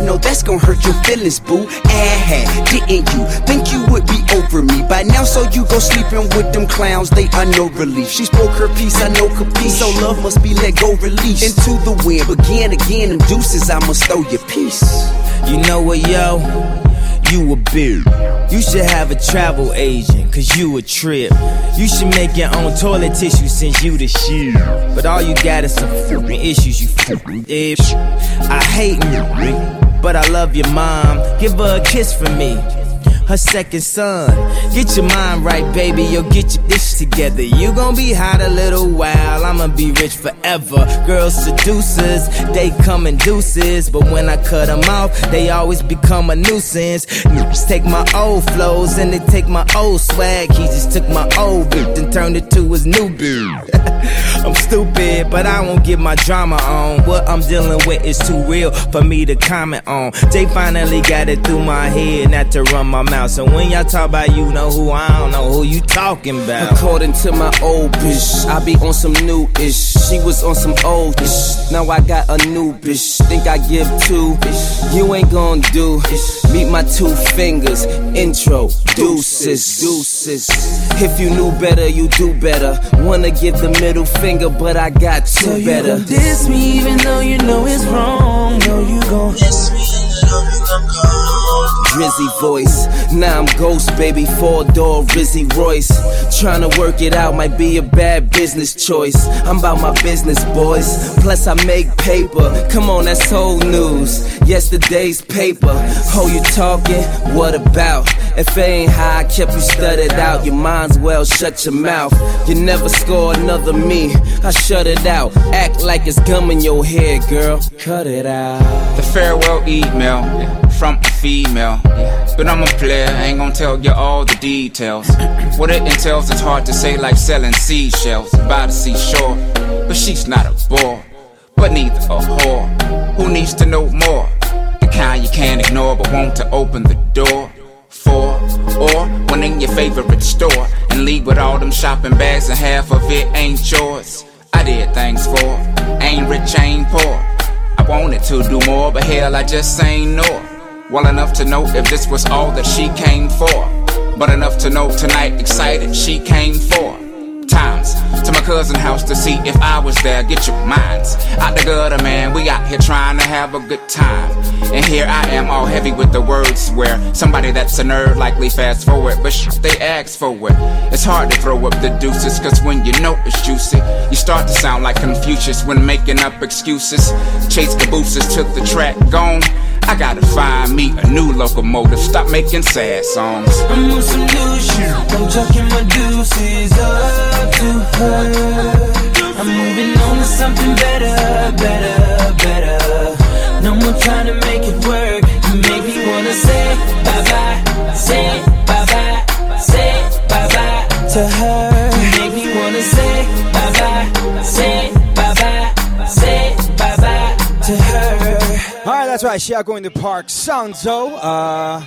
no, that's gonna hurt your feelings, boo. Ah, didn't you think you would be over me by now? So you go sleeping with them clowns, they are no relief. She spoke her piece, I know capiche. So love must be let go, release into the wind. Again, them deuces, I must throw your piece. You know what, yo? You a bitch. You should have a travel agent, cause you a trip. You should make your own toilet tissue since you the shit. But all you got is some fucking issues, you fucking. I hate you, but I love your mom. Give her a kiss for me. Her second son. Get your mind right, baby. Yo, get your dish together. You gon' be hot a little while. I'ma be rich forever. Girls seducers, they come in deuces. But when I cut them off, they always become a nuisance. Niggas take my old flows and they take my old swag. He just took my old beat and turned it to his new beat. *laughs* I'm stupid, but I won't get my drama on. What I'm dealing with is too real for me to comment on. They finally got it through my head not to run my mouth. So when y'all talk about you know who, I don't know who you talking about. According to my old bitch, I be on some new ish. She was on some old ish. Now I got a new bitch. Think I give two. You ain't gon' do. Meet my two fingers. Intro. Deuces. Deuces. If you knew better, you do better. Wanna give the middle finger, but I got two So you better. gon' diss me even though you know it's wrong. No, you gon' diss me even though you gon' go. Drizzy voice. Now I'm ghost, baby, four door Rizzy Royce. Tryna work it out might be a bad business choice. I'm about my business, boys. Plus, I make paper. Come on, that's old news. Yesterday's paper. Oh, you talking? What about? If it ain't how I kept you studied out, your mind's well, shut your mouth. You never score another me. I shut it out. Act like it's gum in your head, girl. Cut it out. The farewell email from a female. But I'm a player, I ain't gonna tell you all the details. What it entails is hard to say, like selling seashells by the seashore. But she's not a bore, but neither a whore. Who needs to know more? The kind you can't ignore, but want to open the door for. Or one in your favorite store and leave with all them shopping bags, and half of it ain't yours. I did things for, ain't rich, ain't poor. I wanted to do more, but hell, I just ain't know. Well enough to know if this was all that she came for. But enough to know tonight, excited she came for. Times to my cousin house to see if I was there. Get your minds out the gutter, man. We out here trying to have a good time. And here I am, all heavy with the words. Where somebody that's a nerd likely fast forward, but sh- they ask for it. It's hard to throw up the deuces, cause when you know it's juicy, you start to sound like Confucius when making up excuses. Chase cabooses, took the track gone. I gotta find me a new locomotive. Stop making sad songs. I'm on some new shit. I'm chucking my deuces up to her. I'm moving on to something better, better, better. No more trying to make it work. You make me wanna say bye bye, say bye bye, say bye bye to her. You make me wanna say bye bye, say bye bye, say bye bye to her. Alright, that's right. 西亚公园的 Park 上周呃，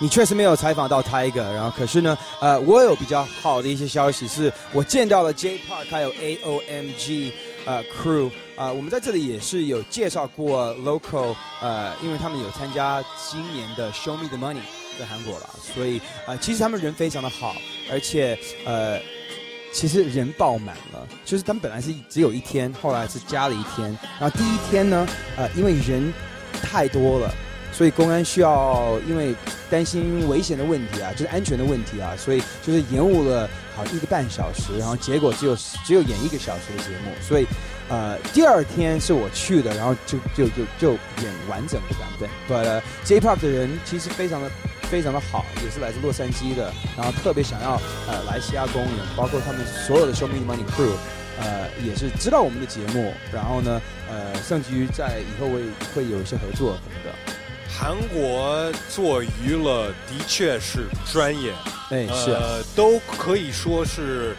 你确实没有采访到 Tiger，然后可是呢，呃，我有比较好的一些消息，是我见到了 J Park 还有 AOMG 呃 Crew 啊、我们在这里也是有介绍过 Local，呃，因为他们有参加今年的 Show Me the Money 在韩国了，所以呃，其实他们人非常的好，而且呃。其实人爆满了，就是他们本来是只有一天，后来是加了一天。然后第一天呢，呃，因为人太多了，所以公安需要因为担心危险的问题啊，就是安全的问题啊，所以就是延误了好一个半小时，然后结果只有只有演一个小时的节目，所以呃第二天是我去的，然后就就就就演完整的版本。But、uh, J Pop 的人其实非常的非常的好，也是来自洛杉矶的，然后特别想要呃来西亚公园，包括他们所有的 show me Money Crew。呃，也是知道我们的节目，然后呢，呃，甚至于在以后会会有一些合作什么的。韩国做娱乐的确是专业，哎是啊。呃，都可以说是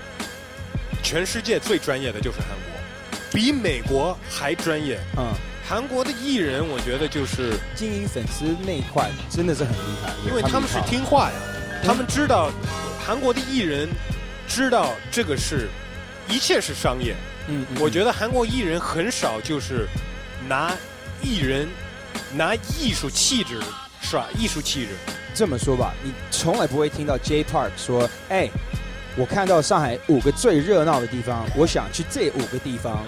全世界最专业的就是韩国，比美国还专业。嗯，韩国的艺人，我觉得就是经营粉丝那一块真的是很厉害，因为他们是听话呀，他们知道韩国的艺人知道这个是一切是商业。嗯，嗯。我觉得韩国艺人很少就是拿艺人拿艺术气质耍？艺术气质。这么说吧，你从来不会听到 J Park 说：“哎，我看到上海五个最热闹的地方，我想去这五个地方，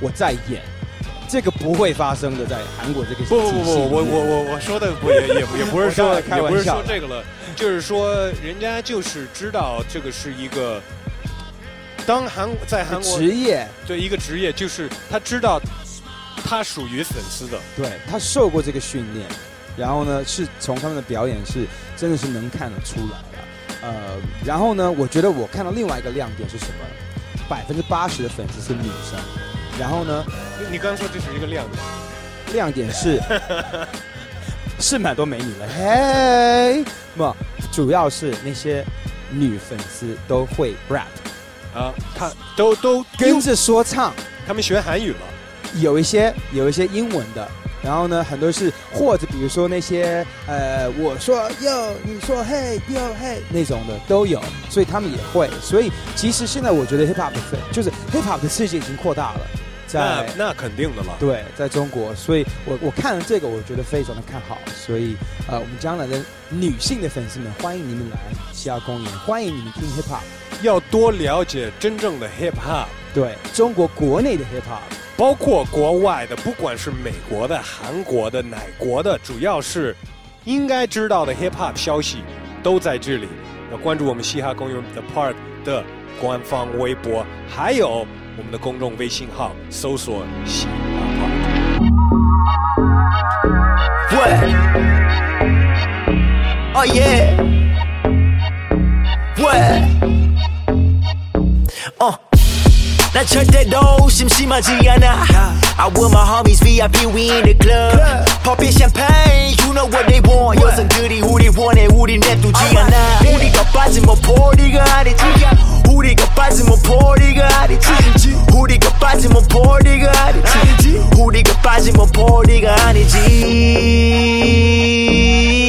我再演。”这个不会发生的，在韩国这个不不不我我我我说的不也也也不是 *laughs* 说也不是玩笑说这个了，就是说人家就是知道这个是一个，当韩在韩国职业，对一个职业，就是他知道他属于粉丝的，对他受过这个训练，然后呢，是从他们的表演是真的是能看得出来的。呃，然后呢，我觉得我看到另外一个亮点是什么？百分之八十的粉丝是女生，然后呢，你刚刚说这是一个亮点，亮点是 *laughs* 是蛮多美女了，嘿，不，主要是那些女粉丝都会 rap 啊，他都都跟着说唱，他们学韩语了，有一些有一些英文的，然后呢，很多是或者比如说那些呃，我说哟，你说嘿哟嘿那种的都有，所以他们也会，所以其实现在我觉得 hip hop 的粉就是 hip hop 的世界已经扩大了，在那那肯定的了，对，在中国，所以我我看了这个，我觉得非常的看好，所以呃，我们将来的女性的粉丝们，欢迎你们来西亚公园，欢迎你们听 hip hop，要多了解真正的 hip hop。对中国国内的 hip hop，包括国外的，不管是美国的、韩国的、哪国的，主要是应该知道的 hip hop 消息都在这里。要关注我们嘻哈公园 The Park 的官方微博，还有我们的公众微信号，搜索嘻哈 What? Oh yeah. What? Uh. 난 절대로 심심하지 않아. I with my homies VIP we in the club. Pop it champagne you know what they want. 여성들이 우리 원해 우리 냅두지 않아. 우리가 빠지면 포리가 아니지. 우리가 빠지면 포리가 아니지. 우리가 빠지면 포리가 아니지. 우리가 빠지면 포리가 아니지.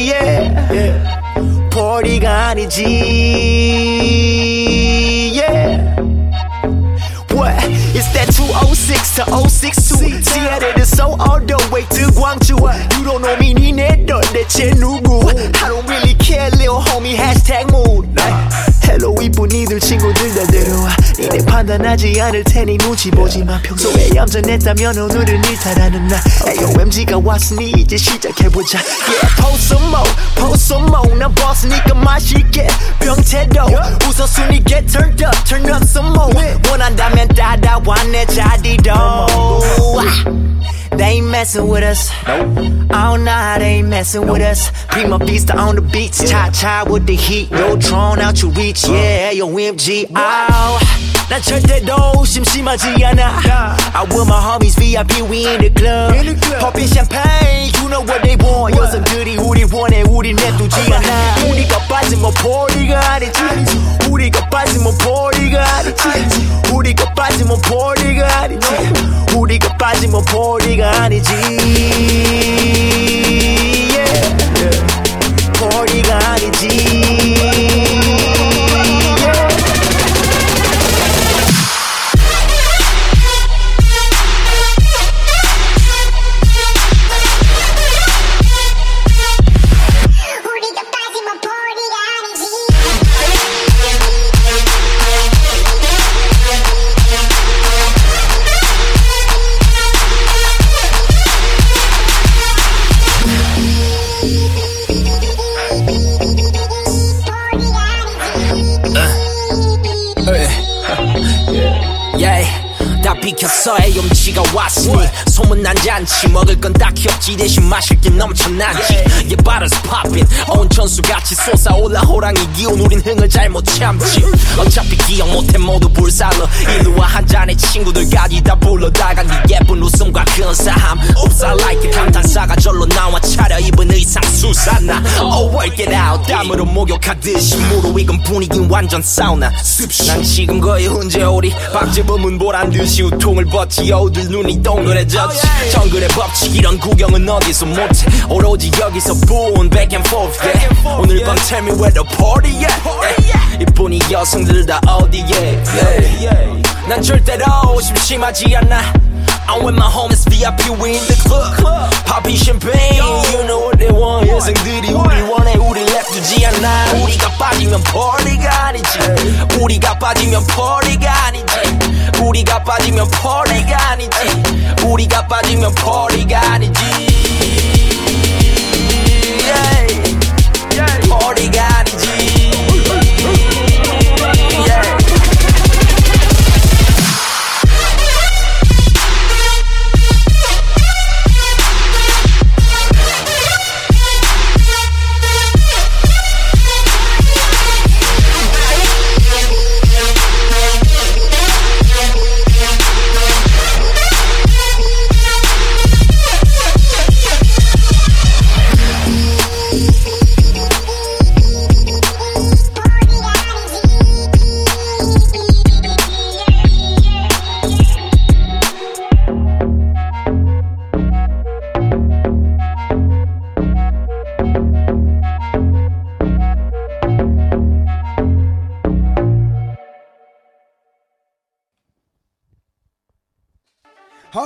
Yeah. 포리가 아니지 It's that 206 to 062 Seattle so all the way to Gwangju You don't know me, 니네 너 대체 누구 I don't really care, little homie, hashtag mood 헬로 이쁜 이들 친구들 다 데려와 니네 판단하지 않을 테니 눈치 보지마 평소에 얌전했다면 오늘은 일탈하는 날 AOMG가 왔으니 이제 시작해보자 Yeah, post some more, post some more 난 boss니까 맛있게 병태도 우선순위 get turned up, turn up some more 원한다면 따라와 내 자리로 They ain't messing with us. Oh nah, they ain't messing with us. Prima vista on the beats, cha cha with the heat. No drone out your reach, yeah, yo MG. Oh. 난 절대로 심심하지 않아. I with my homies VIP we in the club. Popping champagne you know what they want. 여성들이 우리 원해 우리 내두지 않아. 우리가 빠지면 포리가 아니지. 우리가 빠지면 포리가 아니지. 우리가 빠지면 포리가 아니지. 우리가 빠지면 포리가 아니지. Yeah. 포리가 아니지 다 비켰어 애엄지가 왔으니 소문난 잔치 먹을 건 딱히 없지. 대신 마실 게 넘쳐나지. Yeah, popping 온천수같이 솟아올라 호랑이 기운 우린 흥을 잘못 참지. 어차피 기억 못해 모두 불살러 일루와 한 잔의 친구들까지 다 불러다가 네 예쁜 웃음과 근사함. Oops I like it 감탄사가 절로 나와 차려입은 의상 수산나 Oh work it out. 땀으로 목욕하듯이 무르익은 분위긴 완전 사우나. 습시. 난 지금 거의 훈제오리 박재범은 보란 듯이 우통 을 벗지 여우들 눈이 동그래졌지 정글의 법칙 이런 구경은 어디서 못해 오로지 여기서 분 back and forth yeah. 오늘 밤 tell me where the party at yeah. 이뿐이 여성들 다 어디에 yeah. 난 절대로 심심하지 않아 I'm with my homies VIP we in the club Popping champagne You know what they want 여성들이 우리 원해 우리 랩두지 않아 우리가 빠지면 party가 아니지 우리가 빠지면 party가 아니지 우리가 빠지면 party가 아니지. 우리가 빠지면 party가 아니지. Party가 아니지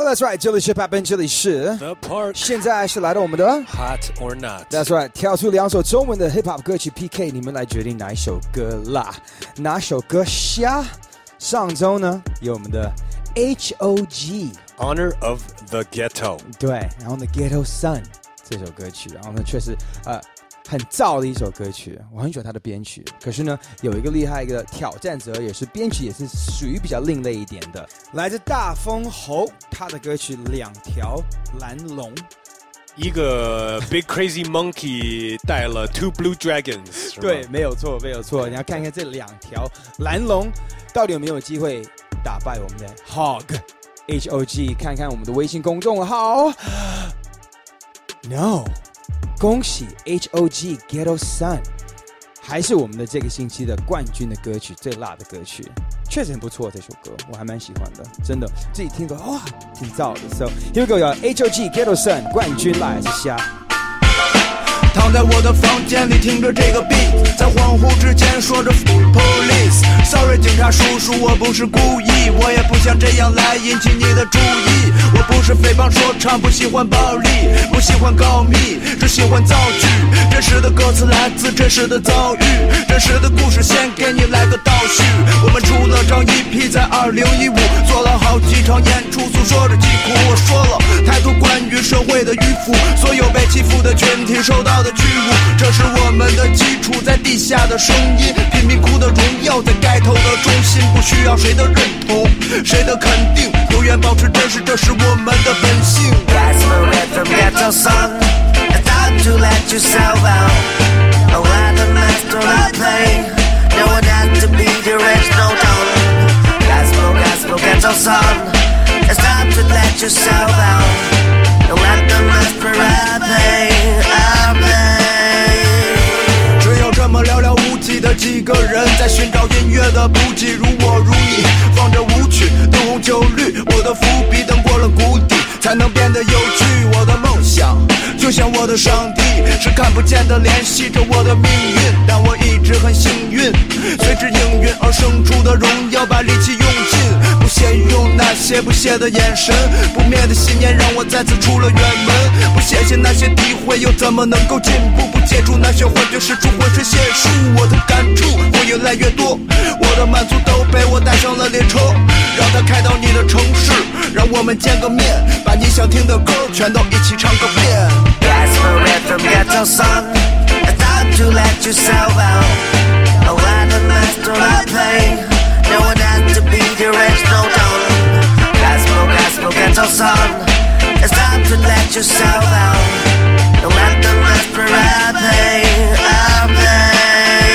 ，That's right，这里是 Pop 这里是 The Park，现在是来到我们的 Hot or Not。That's right，跳出两首中文的 Hip Hop 歌曲 PK，你们来决定哪一首歌啦？哪首歌下？上周呢有我们的 H O G Honor of the Ghetto，对，然后呢 Ghetto Sun 这首歌曲，然后呢确实呃很燥的一首歌曲，我很喜欢它的编曲。可是呢有一个厉害的挑战者，也是编曲也是属于比较另类一点的，来自大风猴，他的歌曲《两条蓝龙》。一个 Big Crazy Monkey 带了 Two Blue Dragons，对，没有错，没有错。你要看看这两条蓝龙到底有没有机会打败我们的 Hog H O G，看看我们的微信公众号。No，恭喜 H O G Ghetto Sun，还是我们的这个星期的冠军的歌曲，最辣的歌曲，确实很不错。这首歌我还蛮喜欢的，真的自己听歌哇，挺燥的。So here we go，有 H O G Ghetto Sun 冠军来是虾。躺在我的房间里听着这个 beat，在恍惚之间说着 police。Sorry，警察叔叔，我不是故意，我也不想这样来引起你的注意。我不是诽谤说唱，不喜欢暴力，不喜欢告密，只喜欢造句。真实的歌词来自真实的遭遇，真实的故事先给你来个倒叙。我们出了张 EP，在2015做了好几场演出，诉说着疾苦。我说了太多关于社会的迂腐，所有被欺负的群体受到的屈辱，这是我们的基础，在地下的声音，贫民窟的荣耀，在盖头的中心，不需要谁的认同，谁的肯定，永远。保持真实，这是我们的本性。Gospel rhythm ghetto song. It's time to let yourself out. Oh, let the master I play. No one has to be the original tone. Gospel, gospel ghetto song. It's time to let yourself out. Oh, let the master I play. 的几个人，在寻找音乐的补给，如我如你，放着舞曲，灯红酒绿，我的伏笔等过了谷底，才能变得有趣。我的梦想，就像我的上帝，是看不见的联系着我的命运，但我一直很幸运，随之应运而生出的荣耀，把力气用尽，不屑于用那些不屑的眼神，不灭的信念让我再次出了远门，不谢谢那些诋毁，又怎么能够进步？不接触那些幻觉，使出浑身解数，我的感触会越来越多，我的满足都被我带上了列车，让它开到你的城市，让我们见个面，把你想听的歌全都一起唱个遍。 Gospel rhythm ghetto song. It's time to let yourself out. Oh, let the master I play. No one has to be the original tone. Gospel, gospel ghetto song. It's time to let yourself out. Oh, let the master I play. I play.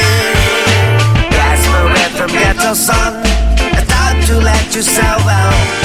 Gospel rhythm ghetto song. It's time to let yourself out.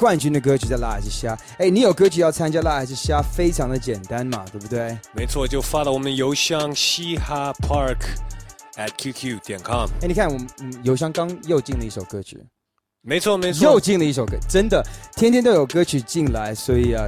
冠军的歌曲在辣还是虾？哎，你有歌曲要参加辣还是虾？非常的简单嘛，对不对？没错，就发到我们邮箱嘻哈 park at qq 点 com。哎，你看我们嗯邮箱刚又进了一首歌曲，没错没错，又进了一首歌，真的天天都有歌曲进来，所以啊。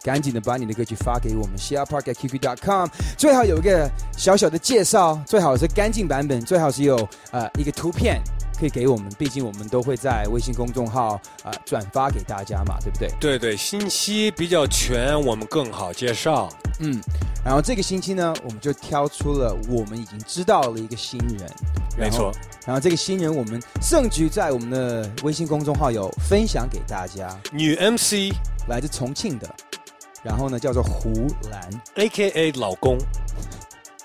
赶紧的把你的歌曲发给我们 s h a r e p a r k at qq.com，最好有一个小小的介绍，最好是干净版本，最好是有呃一个图片可以给我们，毕竟我们都会在微信公众号啊、呃、转发给大家嘛，对不对？对对，信息比较全，我们更好介绍。嗯，然后这个星期呢，我们就挑出了我们已经知道了一个新人，没错。然后这个新人，我们盛局在我们的微信公众号有分享给大家，女 MC 来自重庆的。然后呢，叫做胡兰，A K A 老公。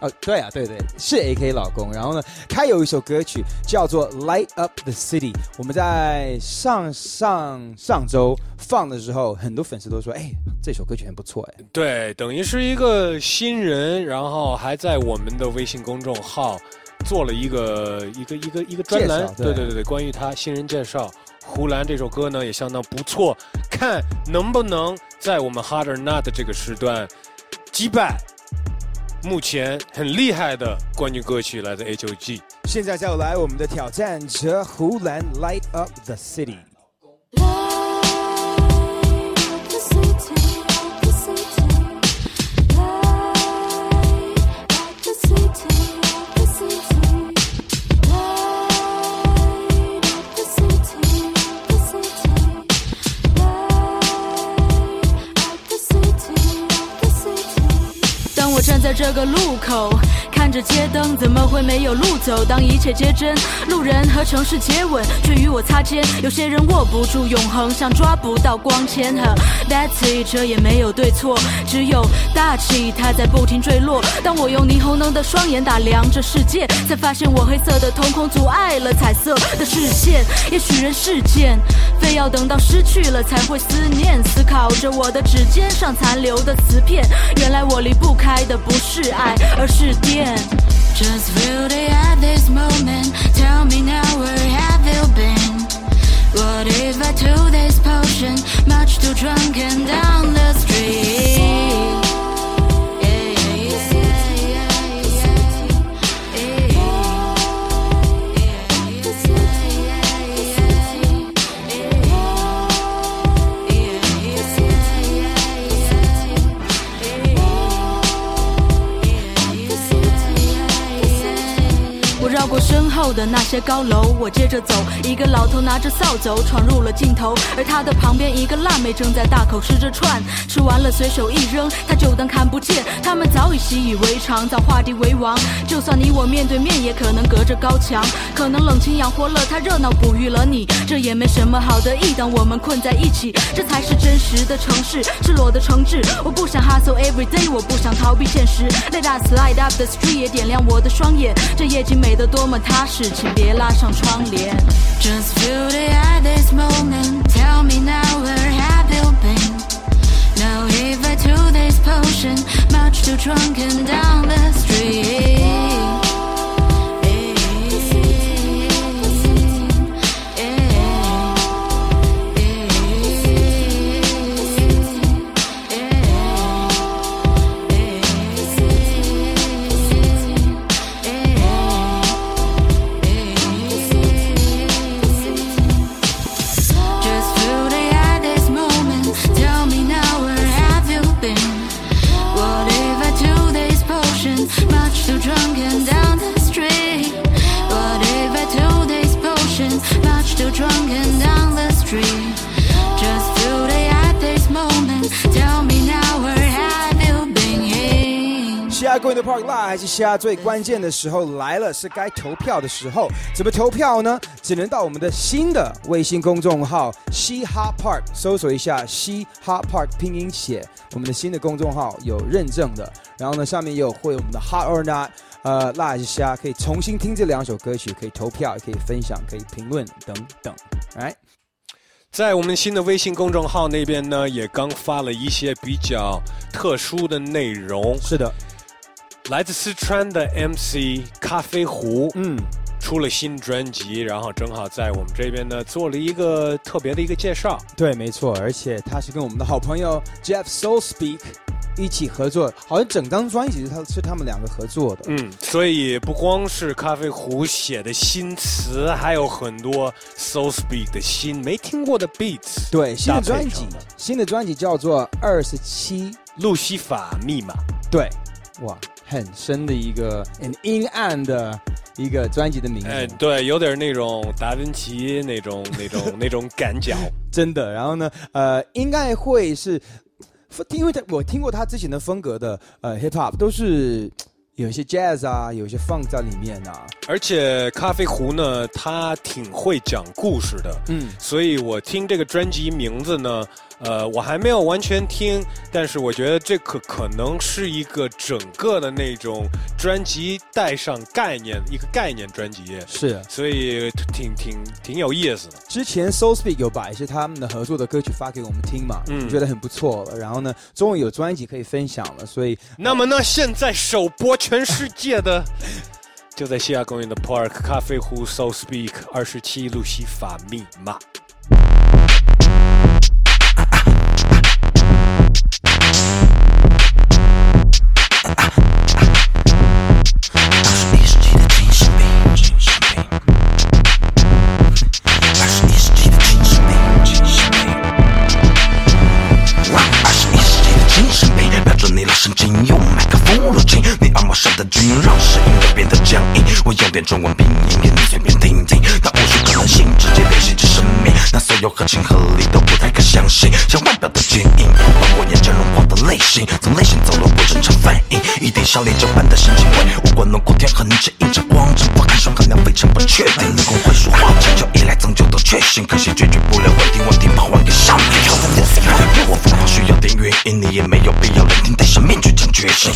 哦，对啊，对对，是 A K 老公。然后呢，他有一首歌曲叫做《Light Up the City》。我们在上上上周放的时候，很多粉丝都说：“哎，这首歌曲很不错。”哎，对，等于是一个新人，然后还在我们的微信公众号做了一个一个一个一个专栏。对对对对，关于他新人介绍。胡兰这首歌呢也相当不错，看能不能在我们 Harder Not 这个时段击败目前很厉害的冠军歌曲，来自 H O G。现在就来我们的挑战者胡兰 Light Up the City。在这个路口，着街灯，怎么会没有路走？当一切皆真，路人和城市接吻，却与我擦肩。有些人握不住永恒，像抓不到光纤。和 That's it，这也没有对错，只有大气，它在不停坠落。当我用霓虹灯的双眼打量这世界，才发现我黑色的瞳孔阻碍了彩色的视线。也许人世间，非要等到失去了才会思念，思考着我的指尖上残留的瓷片。原来我离不开的。不是爱，而是电。Just feel it at this moment. Tell me now where have you been? What if I took this potion, much too drunk and down the street? 我身后后的那些高楼，我接着走，一个老头拿着扫帚闯入了镜头，而他的旁边一个辣妹正在大口吃着串，吃完了随手一扔，他就当看不见。他们早已习以为常，早画地为王。就算你我面对面，也可能隔着高墙，可能冷清养活了他，热闹哺育了你，这也没什么好得意。当我们困在一起，这才是真实的城市，赤裸的城市。我不想 hustle every day，我不想逃避现实。Let us light up the street，也点亮我的双眼。这夜景美得多么踏实，请别拉上窗帘。 Just feel the at this moment. Tell me now where have you been? Now if I took this potion, much too drunk and down the street. Going Park Live 还是虾最关键的时候来了，是该投票的时候。怎么投票呢？只能到我们的新的微信公众号“嘻哈 Park” 搜索一下“嘻哈 Park” 拼音写，我们的新的公众号有认证的。然后呢，上面也有会有我们的 Hot or Not，呃，辣还是虾，可以重新听这两首歌曲，可以投票，也可以分享，可以评论等等。来，在我们新的微信公众号那边呢，也刚发了一些比较特殊的内容。是的，来自四川的 MC 咖啡壶，嗯，出了新专辑，然后正好在我们这边呢做了一个特别的一个介绍。对，没错，而且他是跟我们的好朋友 Jeff Soul Speak 一起合作，好像整张专辑是他是他们两个合作的。嗯，所以不光是咖啡壶写的新词，还有很多 So Speak 的新没听过的 beats。对，新的专辑，新的专辑叫做《二十七路西法密码》。对，哇，很深的一个很阴暗的一个专辑的名字。哎，对，有点那种达芬奇那种 *laughs* 那种那种感觉。真的。然后呢，呃，应该会是，因为他我听过他之前的风格的呃 hip hop 都是有一些 jazz 啊，有一些 funk 在里面啊。而且咖啡壶呢，他挺会讲故事的，嗯，所以我听这个专辑名字呢，呃，我还没有完全听，但是我觉得这可可能是一个整个的那种专辑带上概念，一个概念专辑，是，所以挺挺挺有意思的。之前 Soul Speak 有把一些他们的合作的歌曲发给我们听嘛，嗯觉得很不错了。然后呢，终于有专辑可以分享了，所以那么呢，现在首播全世界的，就在西亚公园的 Park 咖啡壶 So Speak 二十七路西法密码。点中文拼音给你随便听听，那无数可能性直接辨析着生命，那所有合情合理都不太可相信，像外表的坚硬，把我眼睛融化的类型，从内心走了不正常反应，一定像烈酒般的神经味，五官轮廓天和你指引着光，只不看上衡量非常不确定，人工会说话，请求依赖拯救都确信，可惜解决不了问题，问题跑完给上面，有的 this 我疯狂需要点原因，你也没有必要聆听，戴上面具讲决心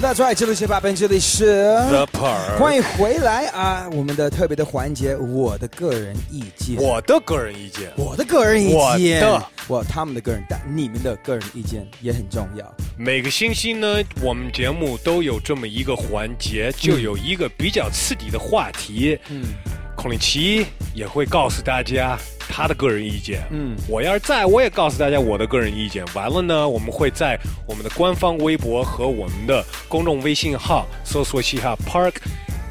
的，That's right，这里是八分，这里是 The Park 欢迎回来啊！我们的特别的环节，我的个人意见，我的个人意见，我的个人意见，我的我他们的个人，但你们的个人意见也很重要。每个星期呢，我们节目都有这么一个环节，就有一个比较刺激的话题。嗯，孔令奇也会告诉大家他的个人意见。嗯，我要是在，我也告诉大家我的个人意见。完了呢，我们会在我们的官方微博和我们的公众微信号搜索嘻哈 Park，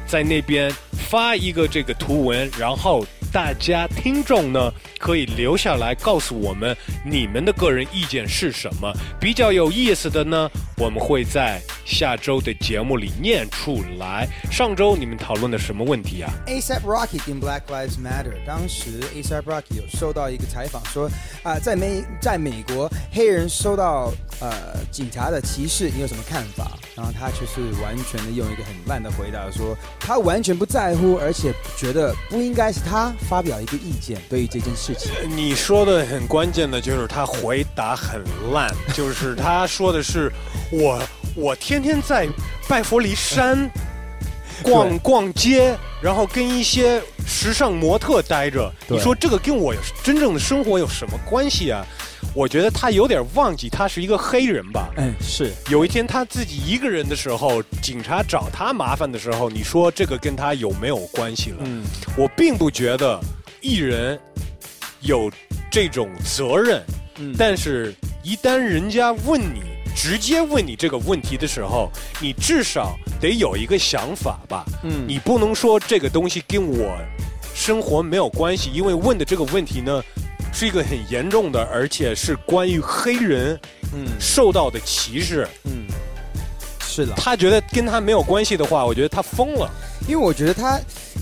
在那边发一个这个图文，然后大家听众呢可以留下来告诉我们你们的个人意见是什么。比较有意思的呢，我们会在下周的节目里念出来。上周你们讨论的什么问题啊？ASAP Rocky 跟 Black Lives Matter，当时 ASAP Rocky 有收到一个采访说，啊、在美在美国黑人受到呃警察的歧视，你有什么看法？然后他就是完全的用一个很烂的回答说，他完全不在乎，而且觉得不应该是他发表一个意见对于这件事情。你说的很关键的就是他回答很烂，*laughs* 就是他说的是我我天天在拜佛离山逛逛街，然后跟一些时尚模特待着。你说这个跟我真正的生活有什么关系啊？我觉得他有点忘记他是一个黑人吧。嗯，是有一天他自己一个人的时候，警察找他麻烦的时候，你说这个跟他有没有关系了？嗯，我并不觉得艺人有这种责任，嗯但是一旦人家问你，直接问你这个问题的时候，你至少得有一个想法吧。嗯你不能说这个东西跟我生活没有关系，因为问的这个问题呢，是一个很严重的，而且是关于黑人嗯受到的歧视。嗯，是的。他觉得跟他没有关系的话，我觉得他疯了。因为我觉得他，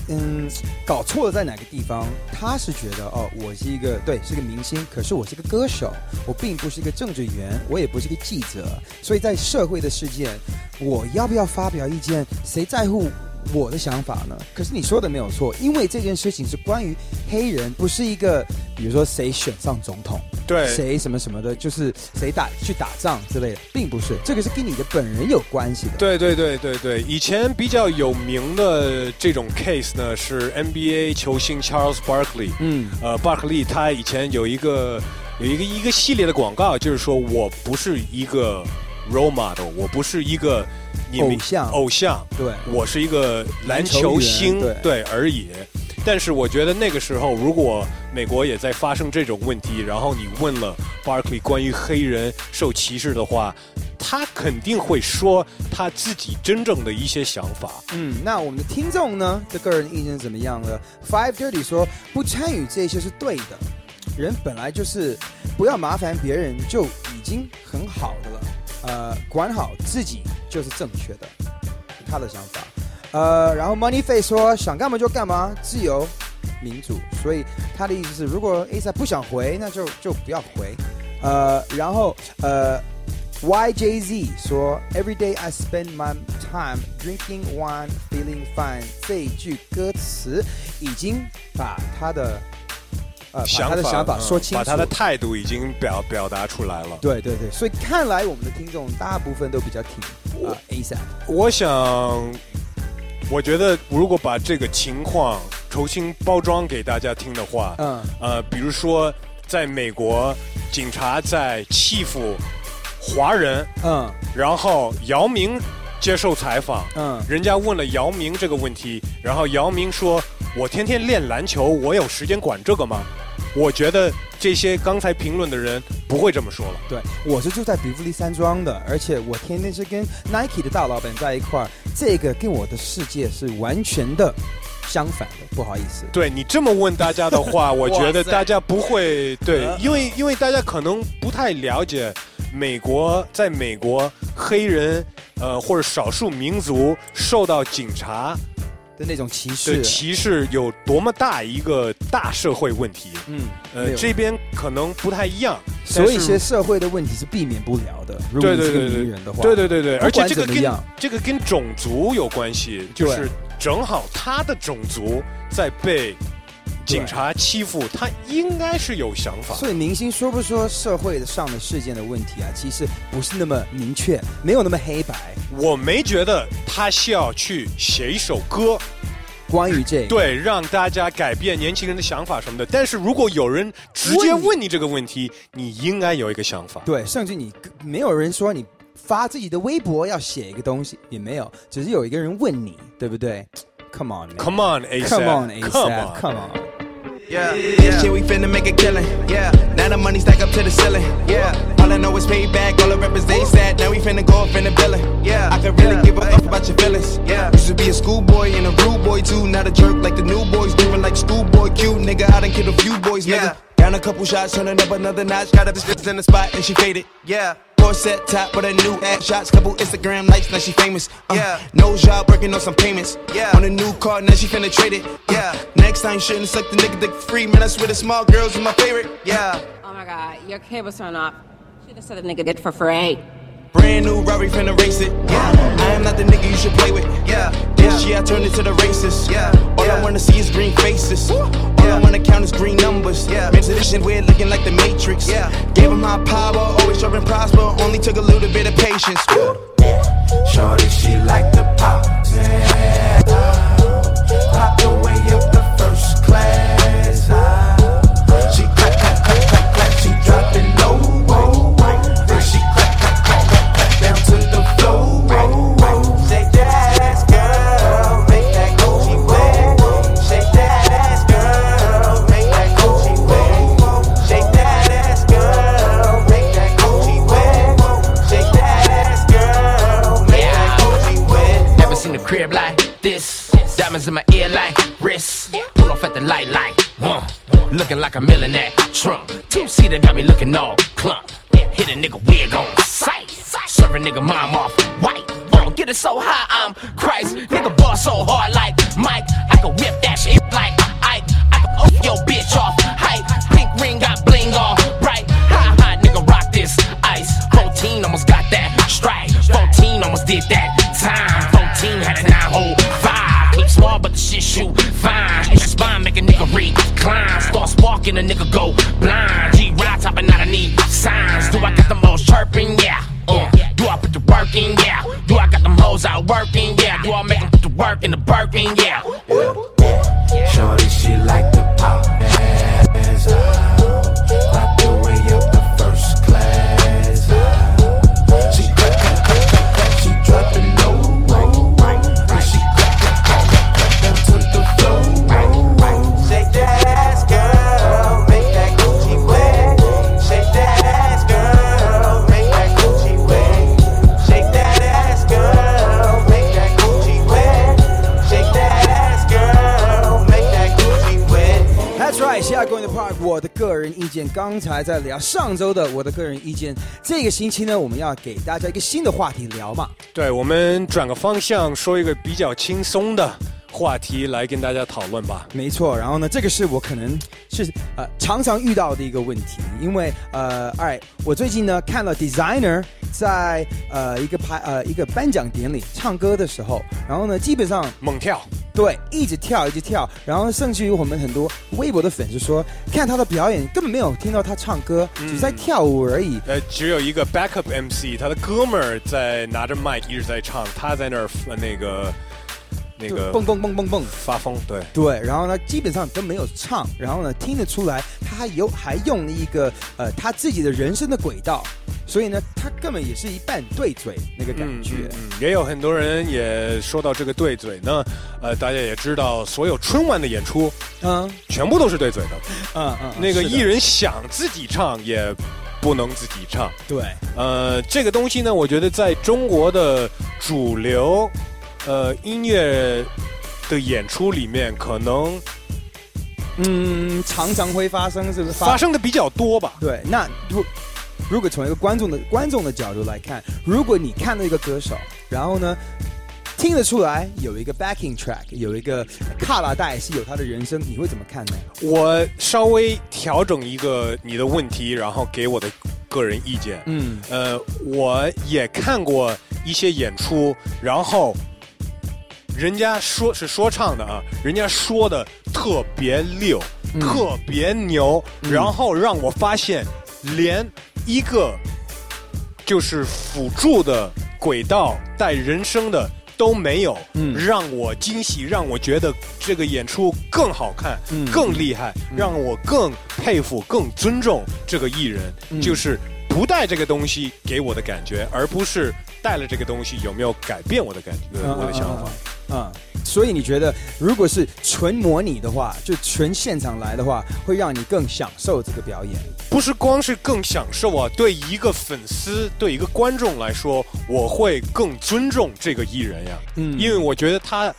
嗯，搞错了在哪个地方？他是觉得哦，我是一个对，是个明星，可是我是个歌手，我并不是一个政治员，我也不是个记者，所以在社会的事件，我要不要发表意见，谁在乎？我的想法呢？可是你说的没有错，因为这件事情是关于黑人，不是一个，比如说谁选上总统，对谁什么什么的，就是谁打去打仗之类的，并不是，这个是跟你的本人有关系的。对对对对对，以前比较有名的这种 case 呢是 NBA 球星 Charles Barkley，嗯，呃，巴克利他以前有一个有一个一个系列的广告，就是说我不是一个 role model，我不是一个你偶像偶像，对我是一个篮球星，对而已。但是我觉得那个时候，如果美国也在发生这种问题，然后你问了 Barkley 关于黑人受歧视的话，他肯定会说他自己真正的一些想法。嗯，那我们的听众呢的个人意见怎么样呢？Five Dirty 说不参与这些是对的，人本来就是不要麻烦别人就已经很好的了，呃，管好自己就是正确的。他的想法。呃，然后 Money Face 说想干嘛就干嘛，自由民主，所以他的意思是，如果 A 赛不想回，那就就不要回。呃，然后呃，YJZ 说 Every day I spend my time drinking wine, feeling fine。这一句歌词已经把他的呃把他的想法嗯说清楚，把他的态度已经表表达出来了。对对对，所以看来我们的听众大部分都比较挺啊 A 三。我想，我觉得如果把这个情况重新包装给大家听的话，嗯，呃，比如说在美国，警察在欺负华人，嗯，然后姚明接受采访，嗯，人家问了姚明这个问题，然后姚明说：“我天天练篮球，我有时间管这个吗？”我觉得这些刚才评论的人不会这么说了。对，我是住在比弗利山庄的，而且我天天是跟 Nike 的大老板在一块儿，这个跟我的世界是完全的相反的，不好意思。对你这么问大家的话，我觉得大家不会对 *laughs* 呃，因为因为大家可能不太了解美国，在美国黑人呃或者少数民族受到警察的那种歧视的歧视有多么大一个大社会问题。嗯，呃，这边可能不太一样，所以一些社会的问题是避免不了的。如果你是个对对对对名人的话，对对对对，而且这个跟这个跟种族有关系，就是正好他的种族在被警察欺负，他应该是有想法。所以明星说不说社会上的事件的问题啊，其实不是那么明确，没有那么黑白。我没觉得他需要去写一首歌，关于这个，对，让大家改变年轻人的想法什么的。但是如果有人直接问你这个问题，你应该有一个想法。对，甚至你没有人说你发自己的微博要写一个东西，也没有，只是有一个人问你，对不对？Come on, man. Come on, ASAP. Come on, Yeah, yeah. Shit, we finna make a killing. Yeah, now the money stack up to the ceiling. Yeah, all I know is payback. All the rappers they sad. Now we finna go up in the billing. Yeah, I could really give a fuck about your feelings. Yeah, used to be a schoolboy and a rude boy too. Not a jerk like the new boys, doing like schoolboy cute. Nigga, I done killed a few boys. Nigga, down a couple shots, turning up another notch. Got a bitch in the spot and she faded. Yeah. Four set top with a new ass shots, couple Instagram likes, now she famous. Uh, yeah. No job, working on some payments. Yeah. On a new car, now she finna trade it. Yeah. Next time, shouldn't suck the nigga dick free. Man, I swear the small girls are my favorite. Yeah. Oh my god, your cable's turned off. Should have said the nigga did for free. Brand new Rari finna race it. Yeah. I am not the nigga you should play with. Yeah. This year I turned into the racist. Yeah. All I wanna see is green faces. All I wanna count is green numbers. Yeah. Man, weird looking like the Matrix. Yeah. Gave him my power, always sure and prosper. Only took a little bit of patience. Shorty, she 刚才在聊上周的我的个人意见，这个星期呢，我们要给大家一个新的话题聊嘛。对，我们转个方向，说一个比较轻松的话题来跟大家讨论吧。没错，然后呢，这个是我可能是呃常常遇到的一个问题，因为呃，哎，我最近呢看了 Designer 在呃一个排呃一个颁奖典礼唱歌的时候，然后呢基本上猛跳，对，一直跳一直跳，然后甚至于我们很多微博的粉丝说，看他的表演根本没有听到他唱歌，只是在跳舞而已。呃，只有一个 backup MC，他的哥们儿在拿着麦一直在唱，他在那儿呃那个那个蹦蹦蹦蹦蹦。发疯，对。对，然后呢，基本上都没有唱，然后呢，听得出来他还有还用了一个呃他自己的人生的轨道，所以呢，他根本也是一半对嘴那个感觉。嗯，也有很多人也说到这个对嘴呢，呃，大家也知道，所有春晚的演出，嗯，全部都是对嘴的，嗯嗯，那个艺人想自己唱也不能自己唱，对，呃，这个东西呢，我觉得在中国的主流呃音乐的演出里面，可能嗯，常常会发生，是不是？发生的比较多吧。对，那如如果从一个观众的观众的角度来看，如果你看到一个歌手，然后呢，听得出来有一个 backing track，有一个卡拉带是有他的人生，你会怎么看呢？我稍微调整一个你的问题，然后给我的个人意见。嗯，呃，我也看过一些演出，然后人家说是说唱的啊，人家说的特别溜，嗯特别牛，然后让我发现连一个就是辅助的轨道带人声的。都没有，嗯让我惊喜，让我觉得这个演出更好看，嗯更厉害，让我更佩服、更尊重这个艺人。嗯就是不带这个东西给我的感觉，而不是带了这个东西有没有改变我的感觉、我的想法。嗯，所以你觉得，如果是纯模拟的话，就纯现场来的话，会让你更享受这个表演？不是光是更享受啊，对一个粉丝、对一个观众来说，我会更尊重这个艺人呀。嗯因为我觉得他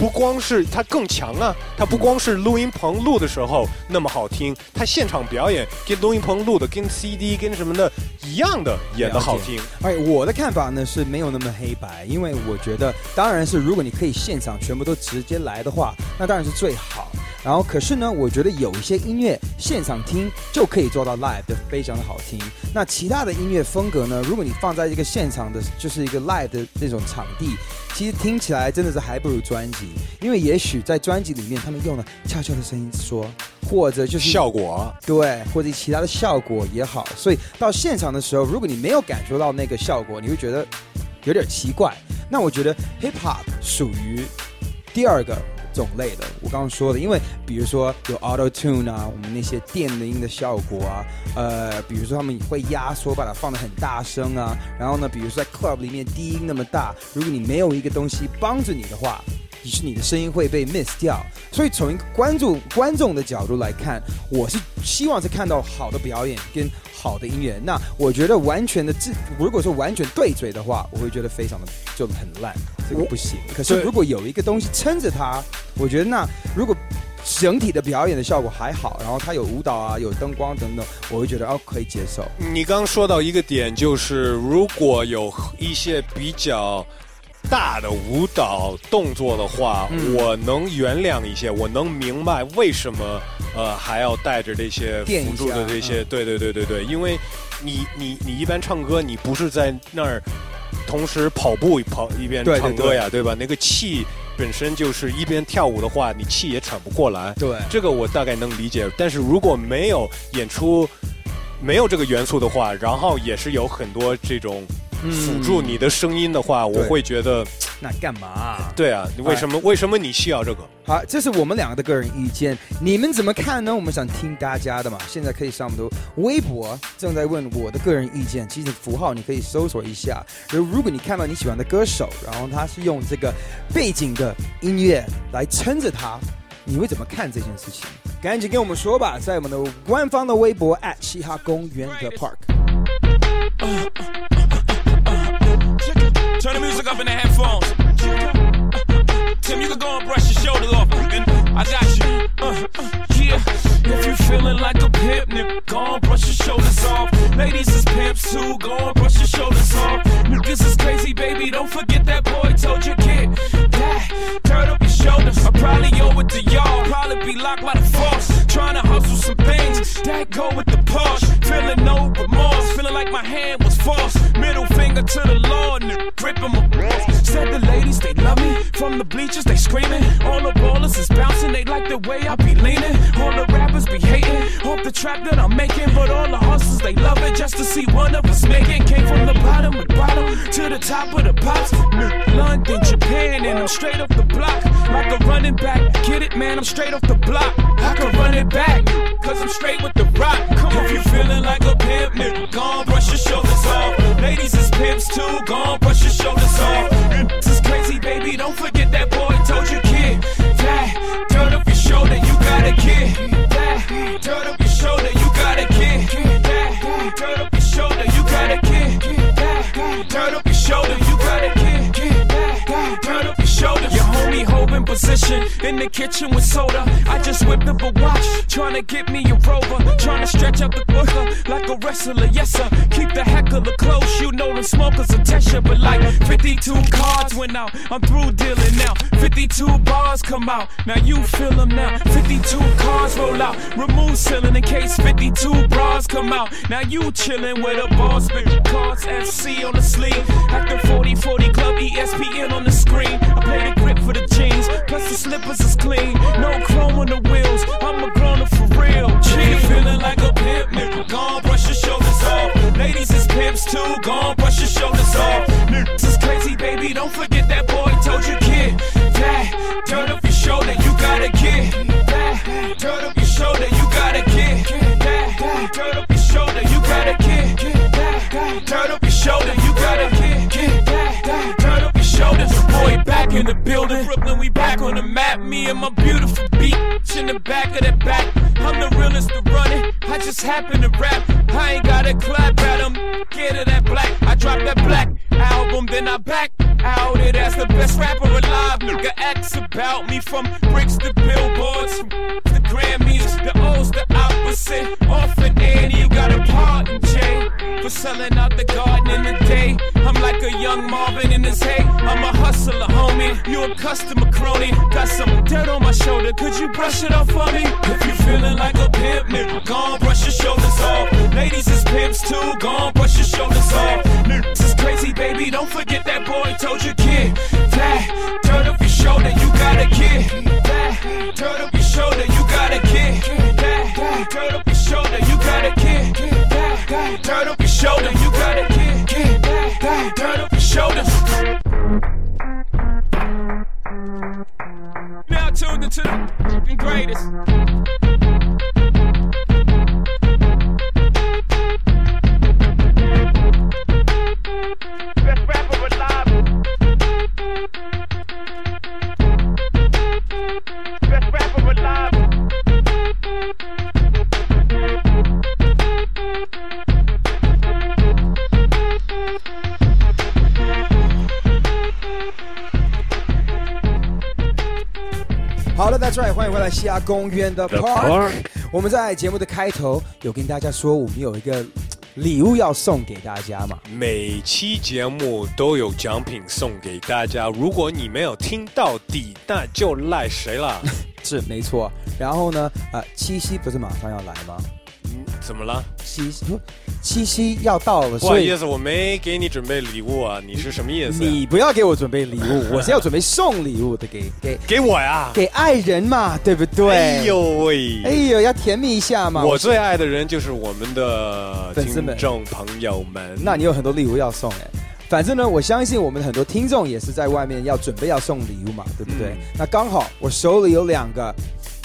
不光是他更强啊，他不光是录音棚录的时候那么好听，他现场表演跟录音棚录的、跟 CD、跟什么的一样的演的好听。哎，我的看法呢是没有那么黑白，因为我觉得，当然是如果你可以现场全部都直接来的话，那当然是最好。然后，可是呢，我觉得有一些音乐现场听就可以做到 live 的非常的好听。那其他的音乐风格呢，如果你放在一个现场的，就是一个 live 的那种场地，其实听起来真的是还不如专辑，因为也许在专辑里面他们用了悄悄的声音说，或者就是效果，对，或者其他的效果也好，所以到现场的时候，如果你没有感受到那个效果，你会觉得有点奇怪。那我觉得 hip hop 属于第二个种类的，我刚刚说的，因为比如说有 auto tune 啊，我们那些电的音的效果啊，呃，比如说他们会压缩，把它放得很大声啊，然后呢，比如说在 club 里面低音那么大，如果你没有一个东西帮着你的话，于是你的声音会被 miss 掉。所以从一个观众观众的角度来看，我是希望是看到好的表演跟好的音乐。那我觉得完全的自，如果说完全对嘴的话，我会觉得非常的就很烂，这个不行。可是如果有一个东西撑着它，我觉得那如果整体的表演的效果还好，然后它有舞蹈啊，有灯光等等，我会觉得哦可以接受。你刚刚说到一个点，就是如果有一些比较大的舞蹈动作的话，嗯我能原谅一些，我能明白为什么呃还要带着这些辅助的这些，嗯对对对对对，因为你你你一般唱歌，你不是在那儿同时跑步跑一边唱歌呀，对吧？那个气。本身就是一边跳舞的话，你气也喘不过来。对这个我大概能理解。但是如果没有演出，没有这个元素的话，然后也是有很多这种辅助你的声音的话，我会觉得，那干嘛、对啊，你为什么为什么你需要这个？好，这是我们两个的个人意见，你们怎么看呢？我们想听大家的嘛。现在可以上我们的微博，正在问我的个人意见，其实符号你可以搜索一下。如如果你看到你喜欢的歌手，然后他是用这个背景的音乐来撑着他，你会怎么看这件事情？赶紧跟我们说吧，在我们的官方的微博嘻哈公园的 Park。*laughs* Turn the music up in the headphones. Tim, you can go and brush your shoulder off, man. I got you. Uh, uh, yeah. If you feeling like a pimp, nigga, go and brush your shoulders off. Ladies is pimps too, go and brush your shoulders off. This is crazy, baby, don't forget that boy told you kid. That, turn up your shoulders. I probably owe with the y'all, probably be locked by the force. Trying to hustle some things that go with the Porsche. Feeling no remorse, feeling like my hand was false. Middle finger to the law, nigga gripping my balls. Said the ladies, they love me. From the bleachers, they screaming. All the ballers is bouncing, they like the way I be leaning. All the rappers be hating, off the trap that I'm making. But all the hustlers, they love it just to see one of us make it. Came from the bottom the bottom to the top of the pops. London, Japan, and I'm straight off the block. Like a running back. Get it, man, I'm straight off the block. I can run it back, cause I'm straight with the rock. Come on, if you feeling like a pimp, nigga, gon' brush your shoulders off. Ladies is pimps too, gon' brush your shoulders off. This is crazy, baby, don't forget that boy told you, kid. That, turn up your shoulder, you got a kid. That, turn up position in the kitchen with soda. I just whipped up a watch, trying to get me a rover. Trying to stretch out the booker like a wrestler, yes sir. Keep the heckler close, you know them smokers test you. But like 52 cards went out, I'm through dealing now. 52 bars come out, now you feel them now. 52 cars roll out, remove ceiling in case 52 bras come out. Now you chillin' with a boss, big cards FC on the sleeve. Acting 40 40 Club ESPN on the screen. I play the grip for the jeans, plus the slippers is clean. No chrome on the wheels, I'm a grown for real. G feeling like a pimp, nigga. Gone, brush your shoulders off. Ladies is pimps too, gone, brush your shoulders off. Niggas is crazy, baby. Don't forget that boy told you, kid. That, turn up your shoulder, you got a back in the building. Brooklyn, we back on the map. Me and my beautiful beat in the back of that back. I'm the realest to run it. I just happen to rap. I ain't gotta clap at 'em. Get it that black. I dropped that black album, then I back out it as the best rapper alive. Nigga acts about me from bricks to billboards, the Grammys, the O's, the opposite. Orphan Annie, you got a Jay, for selling out the garden in the day. I'm like a young Marvin in his hay. I'm a hustler, homie. You a customer crony. Got some dirt on my shoulder. Could you brush it off for me? If you feeling like a pimp, nigga, gone brush your shoulders off. Ladies is pimps too, gone brush your shoulders off. 西雅公园的 Park。我们在节目的开头有跟大家说，我们有一个 *tsk* 礼物要送给大家嘛。每期节目都有奖品送给大家，如果你没有听到底，那就赖谁了？*laughs* 是没错。然后呢，呃，七夕不是马上要来吗？嗯，怎么了？七夕，七夕要到了，所以不好意思，我没给你准备礼物啊，你是什么意思？你不要给我准备礼物，我是要准备送礼物的，给给给我呀，给爱人嘛，对不对？哎呦喂，哎呦，要甜蜜一下嘛。我最爱的人就是我们的粉丝们听众朋友们。那你有很多礼物要送哎。反正呢，我相信我们的很多听众也是在外面要准备要送礼物嘛，对不对？嗯那刚好我手里有两个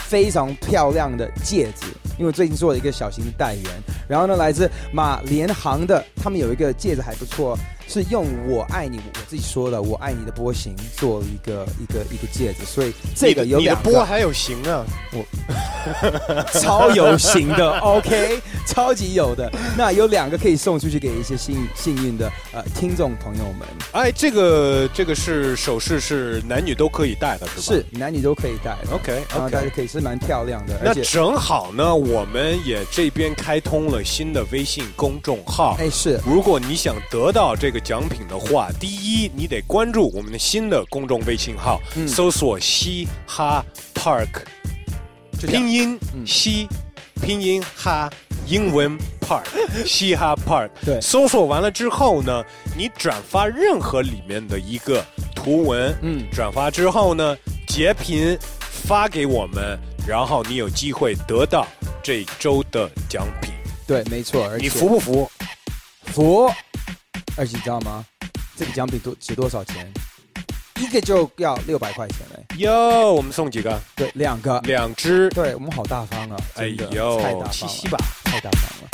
非常漂亮的戒指，因为最近做了一个小型的代言，然后呢，来自马连航的，他们有一个戒指还不错，是用“我爱你”我自己说的“我爱你”的波形做了一个一个一个戒指，所以这个有你的两个波还有型啊，我 *laughs* 超有型的，*laughs* OK，超级有的。那有两个可以送出去给一些幸幸运的呃听众朋友们，哎，这个这个是首饰是男女都可以戴的，是吧？是男女都可以戴的。OK 然后大家可以是蛮漂亮的，那而且正好呢，我们也这边开通了新的微信公众号。哎，是，如果你想得到这个奖品的话，第一你得关注我们的新的公众微信号，嗯搜索嘻哈 Park 拼音嘻，拼音哈，英文 park，*laughs* 嘻哈 park。对搜索完了之后呢，你转发任何里面的一个图文，嗯，转发之后呢，截屏发给我们，然后你有机会得到这周的奖品。对，没错。而且你服不服？服。而且你知道吗？这个奖品多值多少钱？一个就要六百块钱嘞。哟，我们送几个？对，两个，两只。对我们好大方啊！哎呦太大方了七夕吧，太大方了。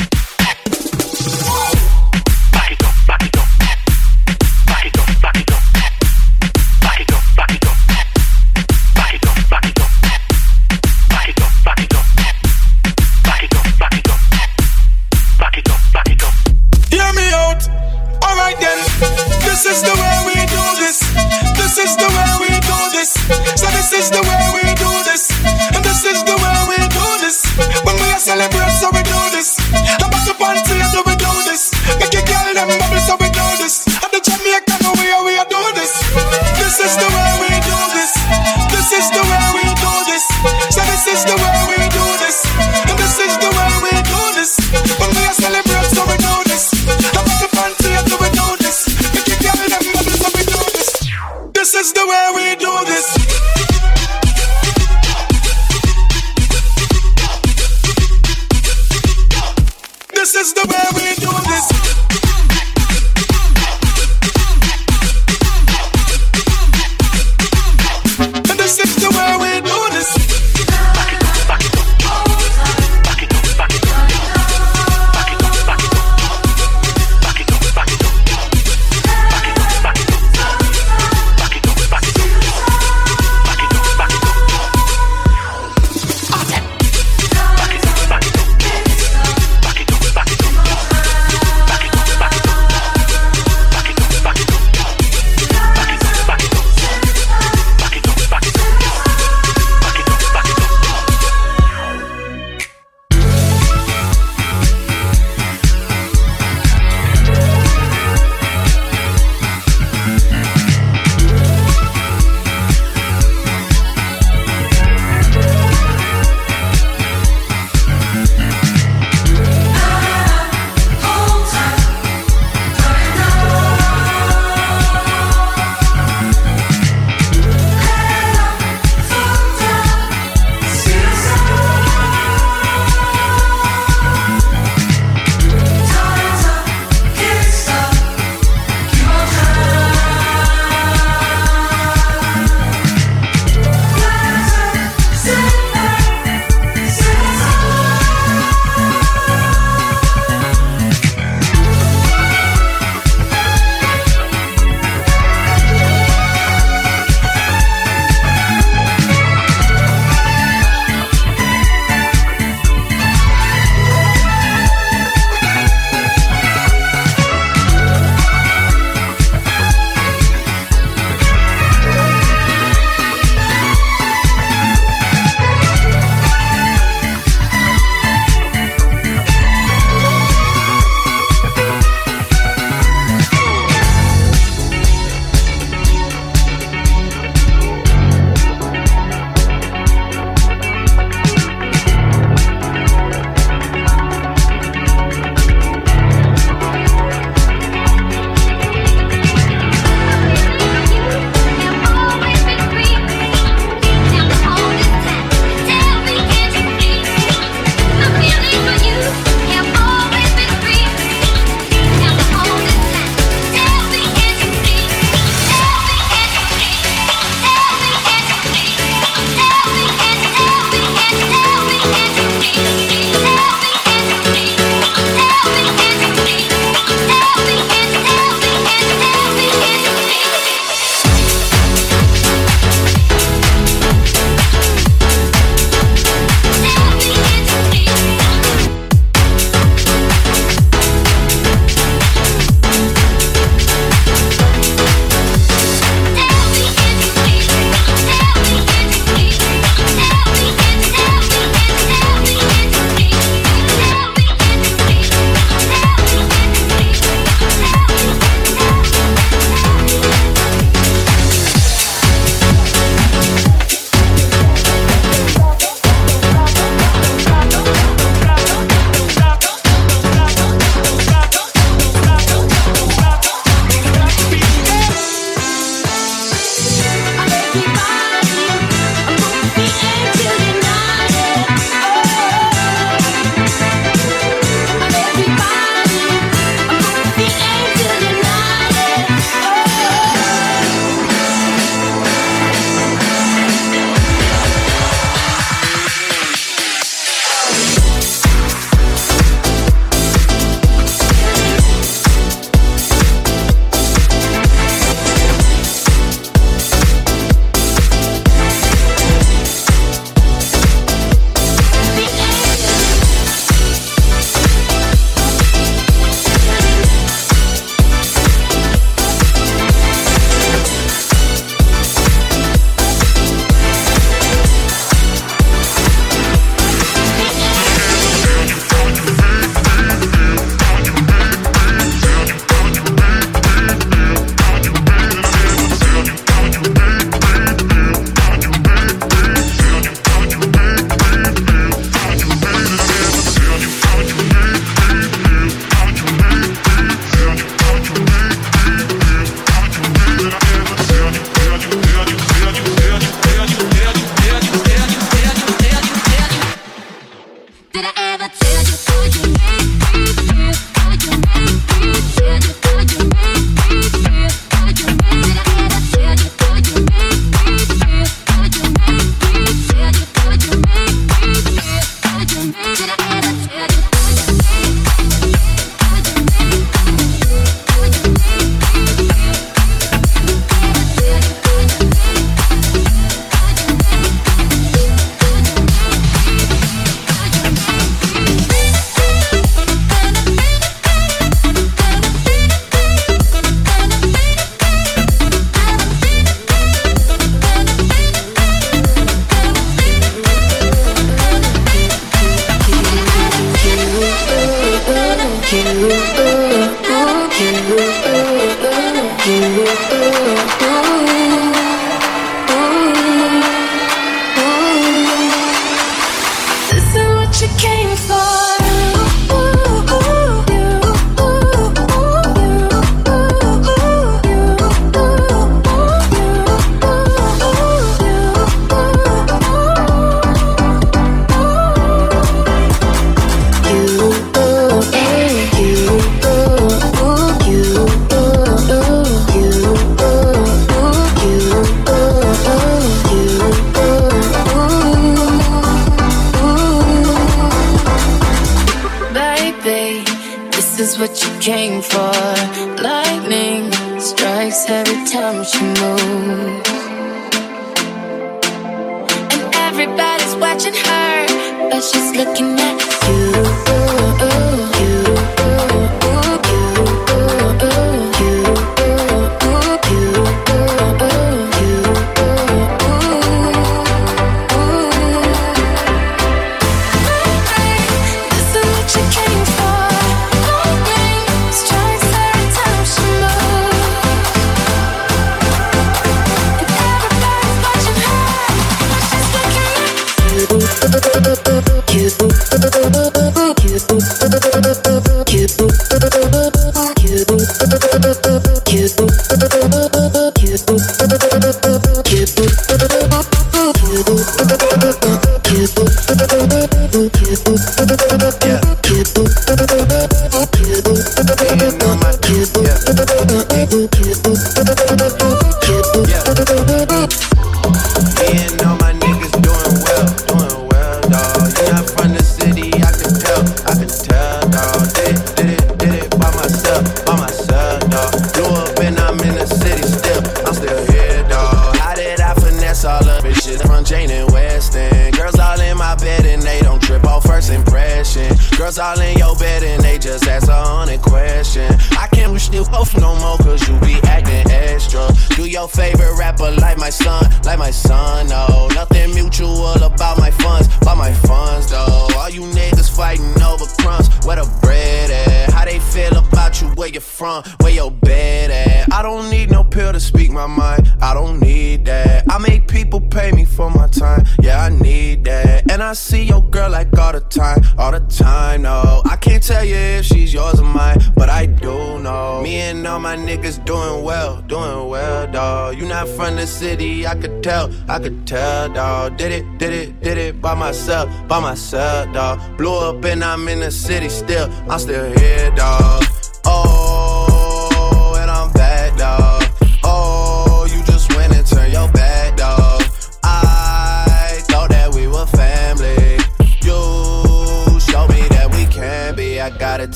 city, I could tell, I could tell, dawg. Did it, did it, did it by myself, by myself, dawg. Blew up and I'm in the city still, I'm still here, dawg.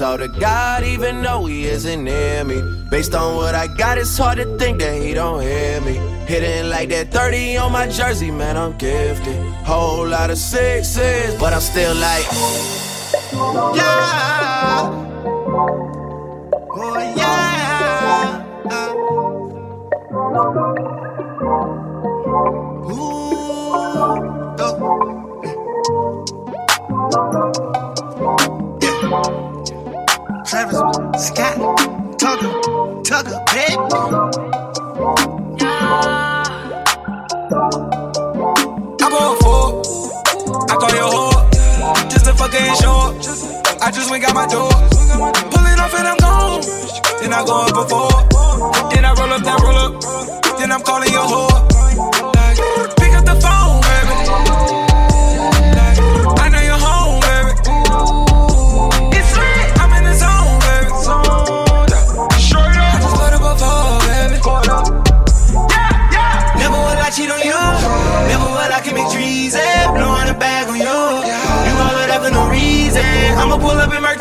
all to God, even though he isn't near me. Based on what I got, it's hard to think that he don't hear me. Hitting like that 30 on my jersey, man, I'm gifted. Whole lot of sixes, but I'm still like, yeah. I go four. I call your whore. Just a fucking short. I just went got my door. Pull it off and I'm gone. Then I go up before. Then I roll up that roll up. Then I'm calling your whore.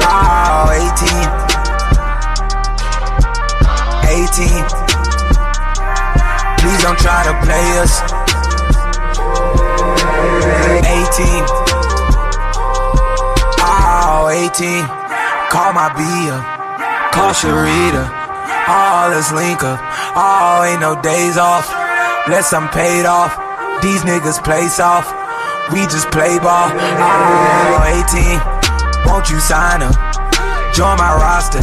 Wow, 18. 18. Please don't try to play us. 18. 18. Call my Bia. Call Sharita. All this link up. Oh, ain't no days off. unless I'm paid off. These niggas play soft. We just play ball. Oh, 18. Won't you sign up? Join my roster.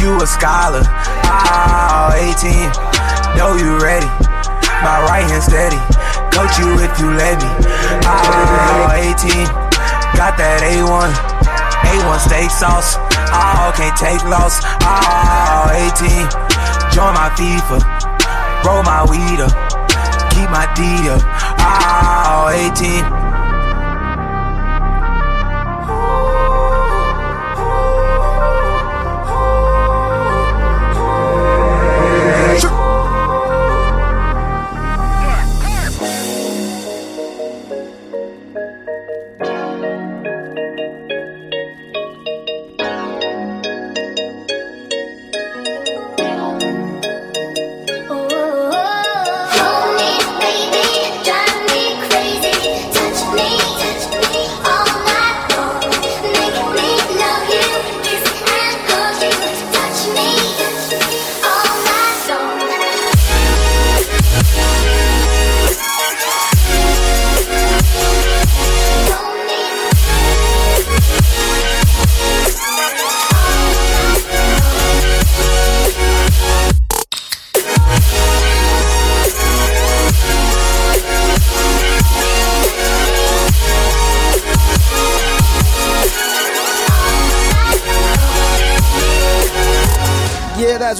You a scholar. Ah, oh, 18. Know you ready. My right hand steady. Coach you if you let me. Ah, oh, 18. Got that A1. A1 steak sauce. Oh, can't take loss. Oh, 18. Join my FIFA. Roll my weed up. Keep my D up. Oh, 18.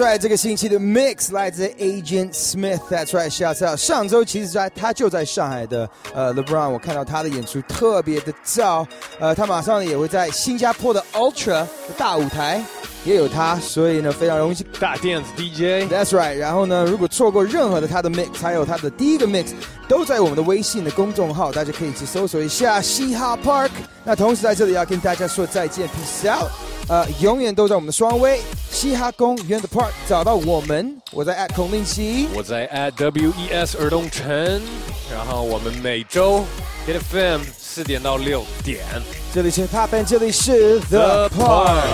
That's right。这个星期的 mix 来自 Agent Smith。That's right。shouts out。上周其实在他就在上海的呃 LeBron，我看到他的演出特别的燥。呃，他马上也会在新加坡的 Ultra 的大舞台也有他，所以呢非常容易去大电子 DJ。That's right。然后呢，如果错过任何的他的 mix，还有他的第一个 mix，都在我们的微信的公众号，大家可以去搜索一下嘻哈 Park。那同时在这里要跟大家说再见，peace out。呃，永远都在我们的双微嘻哈公园的 Park 找到我们，我在 at 孔令熙，我在 at WES 尔东城，然后我们每周 Hit FM 四点到六点，这里是 Pop 这里是 The Park。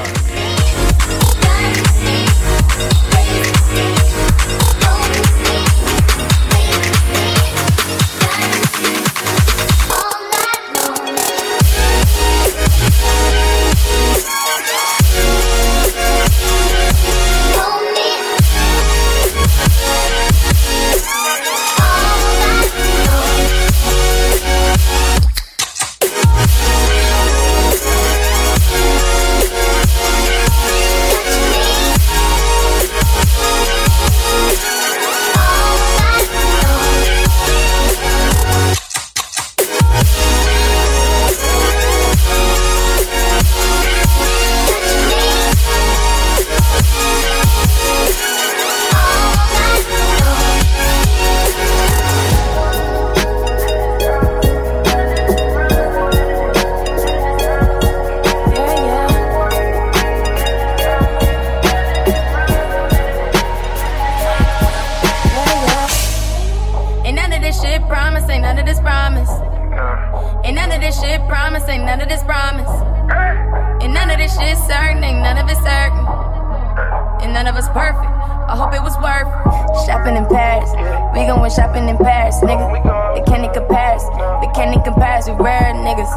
Shopping in Paris, nigga. It can't compare. We can't compare. We rare niggas,